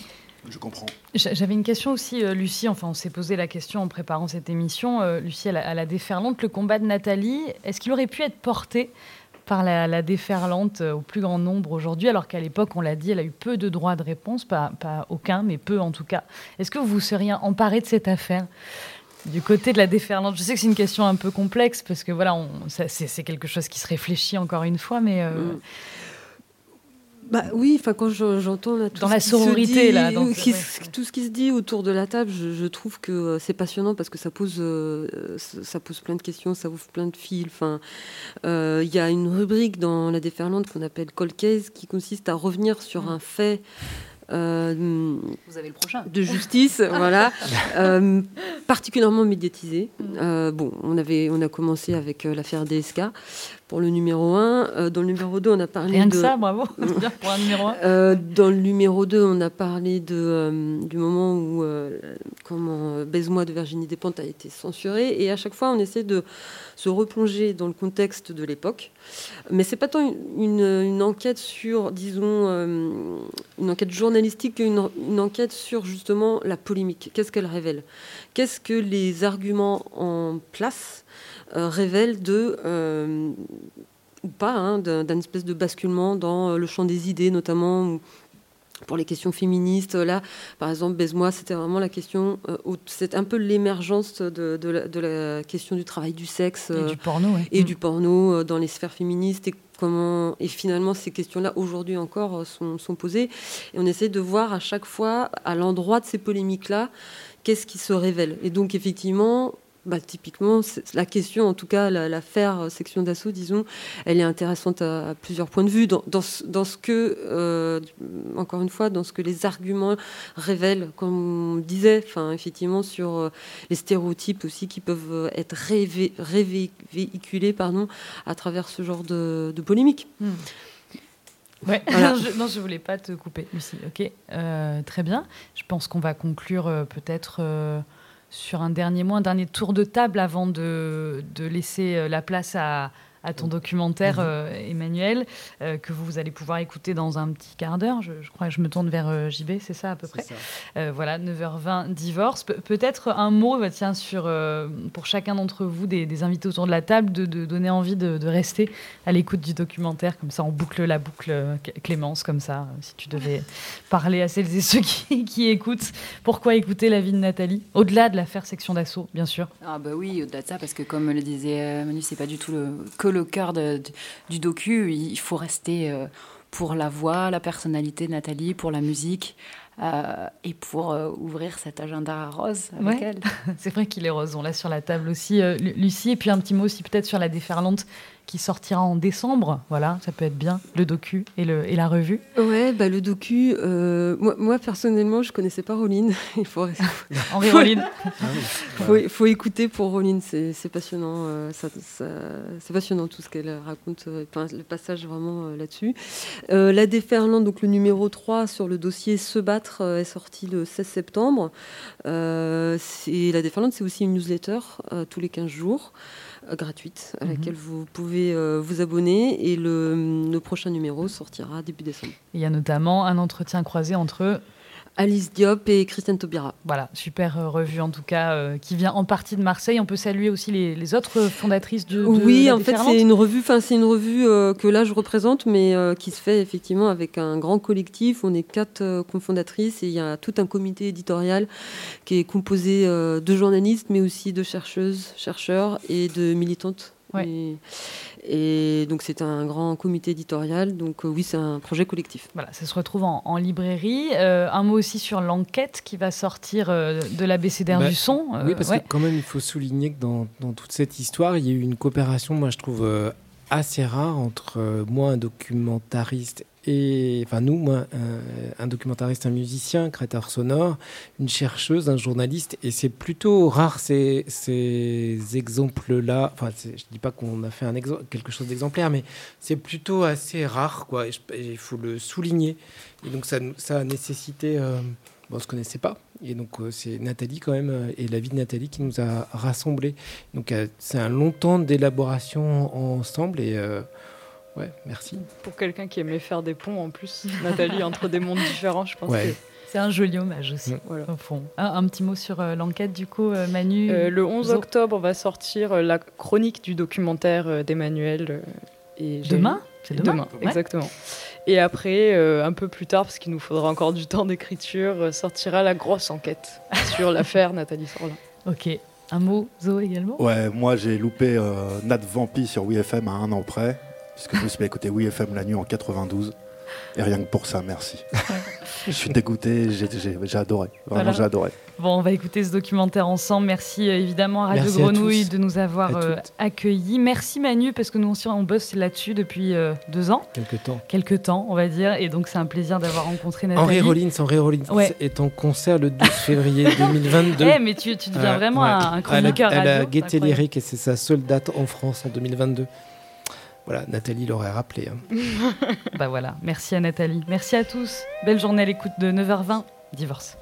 Je comprends. J'a- J'avais une question aussi, euh, Lucie. Enfin, on s'est posé la question en préparant cette émission. Euh, Lucie, à la, à la déferlante, le combat de Nathalie, est-ce qu'il aurait pu être porté par la, la déferlante euh, au plus grand nombre aujourd'hui, alors qu'à l'époque, on l'a dit, elle a eu peu de droits de réponse, pas, pas aucun, mais peu en tout cas. Est-ce que vous vous seriez emparé de cette affaire du côté de la déferlante? Je sais que c'est une question un peu complexe parce que voilà, c'est quelque chose qui se réfléchit encore une fois, mais euh, Mm. Bah oui, enfin quand je- j'entends là, tout Dans ce la qui se sororité, dit, là, dans- ou qui- ouais. tout ce qui se dit autour de la table, je, je trouve que euh, c'est passionnant parce que ça pose, euh, ça pose plein de questions, ça ouvre plein de fils. Enfin, euh, il y a une rubrique dans la déferlante qu'on appelle Cold Case qui consiste à revenir sur un fait euh, Vous avez le prochain. de justice, voilà, euh, particulièrement médiatisé. Euh, bon, on, avait, on a commencé avec euh, l'affaire DSK pour le numéro 1. dans le numéro 2, on a parlé Rien de... que ça, bravo. Pour un numéro un. Euh, dans le numéro 2, on a parlé de, euh, du moment où euh, comment, euh, Baise-moi de Virginie Despentes a été censuré. Et à chaque fois, on essaie de se replonger dans le contexte de l'époque. Mais c'est pas tant une, une- une enquête sur, disons, euh, une enquête journalistique qu'une une enquête sur justement la polémique. Qu'est-ce qu'elle révèle? Qu'est-ce que les arguments en place? Euh, révèlent de euh, ou pas, hein, d'un espèce de basculement dans euh, le champ des idées, notamment pour les questions féministes. Là, par exemple, Baise-moi, c'était vraiment la question, euh, c'est un peu l'émergence de, de la, de la question du travail du sexe Et du porno, ouais. et Mm. du porno euh, dans les sphères féministes et comment et finalement ces questions-là aujourd'hui encore sont, sont posées et on essaie de voir à chaque fois à l'endroit de ces polémiques-là qu'est-ce qui se révèle et donc effectivement bah, typiquement, la question, en tout cas, la- l'affaire euh, section d'assaut, disons, elle est intéressante à, à plusieurs points de vue. Dans, dans ce, dans ce que, euh, encore une fois, dans ce que les arguments révèlent, comme on disait, enfin, effectivement, sur euh, les stéréotypes aussi qui peuvent être révé- révé- véhiculés pardon, à travers ce genre de, de polémique. Ouais. Voilà. je, non, je voulais pas te couper, Lucie. Ok, Euh, très bien. Je pense qu'on va conclure peut-être sur un dernier mot, un dernier tour de table avant de, de laisser euh, la place à, à ton documentaire, euh, Emmanuel, euh, que vous, vous allez pouvoir écouter dans un petit quart d'heure. Je, je crois que je me tourne vers euh, JB, c'est ça à peu près Euh, Voilà, 9h20, divorce. Pe- Peut-être un mot, bah, tiens, sur, euh, pour chacun d'entre vous, des, des invités autour de la table, de, de donner envie de, de rester à l'écoute du documentaire. Comme ça, on boucle la boucle, Clémence, comme ça, si tu devais parler à celles et ceux qui, qui écoutent. Pourquoi écouter la vie de Nathalie Au-delà de l'affaire section d'assaut, bien sûr? Ah bah oui, au-delà de ça, parce que comme le disait Manu, c'est pas du tout le, que le cœur de- du- du docu. Il faut rester euh, pour la voix, la personnalité de Nathalie, pour la musique euh, et pour euh, ouvrir cet agenda rose avec Ouais. elle. C'est vrai qu'il est rose. On l'a sur la table aussi, euh, Lu- Lucie. Et puis un petit mot aussi peut-être sur la déferlante qui sortira en décembre. Voilà, ça peut être bien, le docu et, le, et la revue. Ouais, bah, le docu, euh, moi, moi, personnellement, je connaissais pas Roline. Il faut, Henri Rollin. faut, faut écouter pour Roline, c'est passionnant. euh, ça- ça- c'est passionnant tout ce qu'elle raconte, euh, le passage vraiment là-dessus. La déferlante, donc le numéro 3 sur le dossier Se battre, est sorti le 16 septembre. C'est- la déferlante, c'est aussi une newsletter tous les 15 jours. Euh, gratuite à Mhm. laquelle vous pouvez euh, vous abonner et le, le prochain numéro sortira début décembre. Il y a notamment un entretien croisé entre Alice Diop et Christiane Taubira. Voilà, super euh, revue en tout cas, euh, qui vient en partie de Marseille. On peut saluer aussi les, les autres fondatrices de, de Oui, la en fait, c'est une revue. C'est une revue euh, que là je représente, mais qui se fait effectivement avec un grand collectif. On est quatre cofondatrices et il y a tout un comité éditorial qui est composé de journalistes, mais aussi de chercheuses, chercheurs et de militantes. Et, et donc c'est un grand comité éditorial. Donc euh, oui, c'est un projet collectif. Voilà, ça se retrouve en, en librairie. Euh, un mot aussi sur l'enquête qui va sortir euh, de l'ABCDR Bah, du son. Euh, oui, parce ouais. que quand même, il faut souligner que dans, dans toute cette histoire, il y a eu une coopération, moi je trouve, euh, assez rare entre euh, moi, un documentariste, et enfin nous, moi, un, un documentariste, un musicien, un créateur sonore, une chercheuse, un journaliste, et c'est plutôt rare ces, ces exemples-là. Enfin, je dis pas qu'on a fait quelque chose d'exemplaire, mais c'est plutôt assez rare, quoi. Il faut le souligner. Et donc ça, a nécessité. euh, bon, on se connaissait pas. Et donc, euh, c'est Nathalie, quand même, euh, et la vie de Nathalie qui nous a rassemblés. Donc, euh, c'est un long temps d'élaboration ensemble. Et euh, ouais, merci. Pour quelqu'un qui aimait faire des ponts en plus, Nathalie, entre des mondes différents, je pense Ouais. que C'est un joli hommage aussi, Voilà. au fond. Un, un petit mot sur euh, l'enquête, du coup, euh, Manu Euh, le 11 Zo- octobre va sortir euh, la chronique du documentaire euh, d'Emmanuel. euh, et Demain C'est demain Ouais. exactement. Et après, euh, un peu plus tard, parce qu'il nous faudra encore du temps d'écriture, euh, sortira la grosse enquête sur l'affaire Nathalie Sorlin. Ok. Un mot, Zo également? Ouais, moi j'ai loupé euh, Nat Vampi sur WeFM à un an près, puisque je me suis mis à écouter WeFM la nuit en 92. Et rien que pour ça, merci. je suis dégoûté, j'ai adoré. Vraiment, Voilà. j'ai adoré. Bon, on va écouter ce documentaire ensemble. Merci euh, évidemment à Radio Merci Grenouille de nous avoir euh, accueillis. Merci Manu, parce que nous aussi, on bosse là-dessus depuis euh, deux ans, Quelque temps. quelques temps, on va dire. Et donc, c'est un plaisir d'avoir rencontré Nathalie. Henri Rollins, Henri Rollins Ouais. est en concert le 12 février 2022. Eh, mais tu, tu deviens Ouais, vraiment ouais. un, un chroniqueur radio. c'est Gaieté incroyable. Lyrique et c'est sa seule date en France en 2022. Voilà, Nathalie l'aurait rappelé. hein. Bah voilà, merci à Nathalie. Merci à tous. Belle journée à l'écoute de 9h20. Divorce.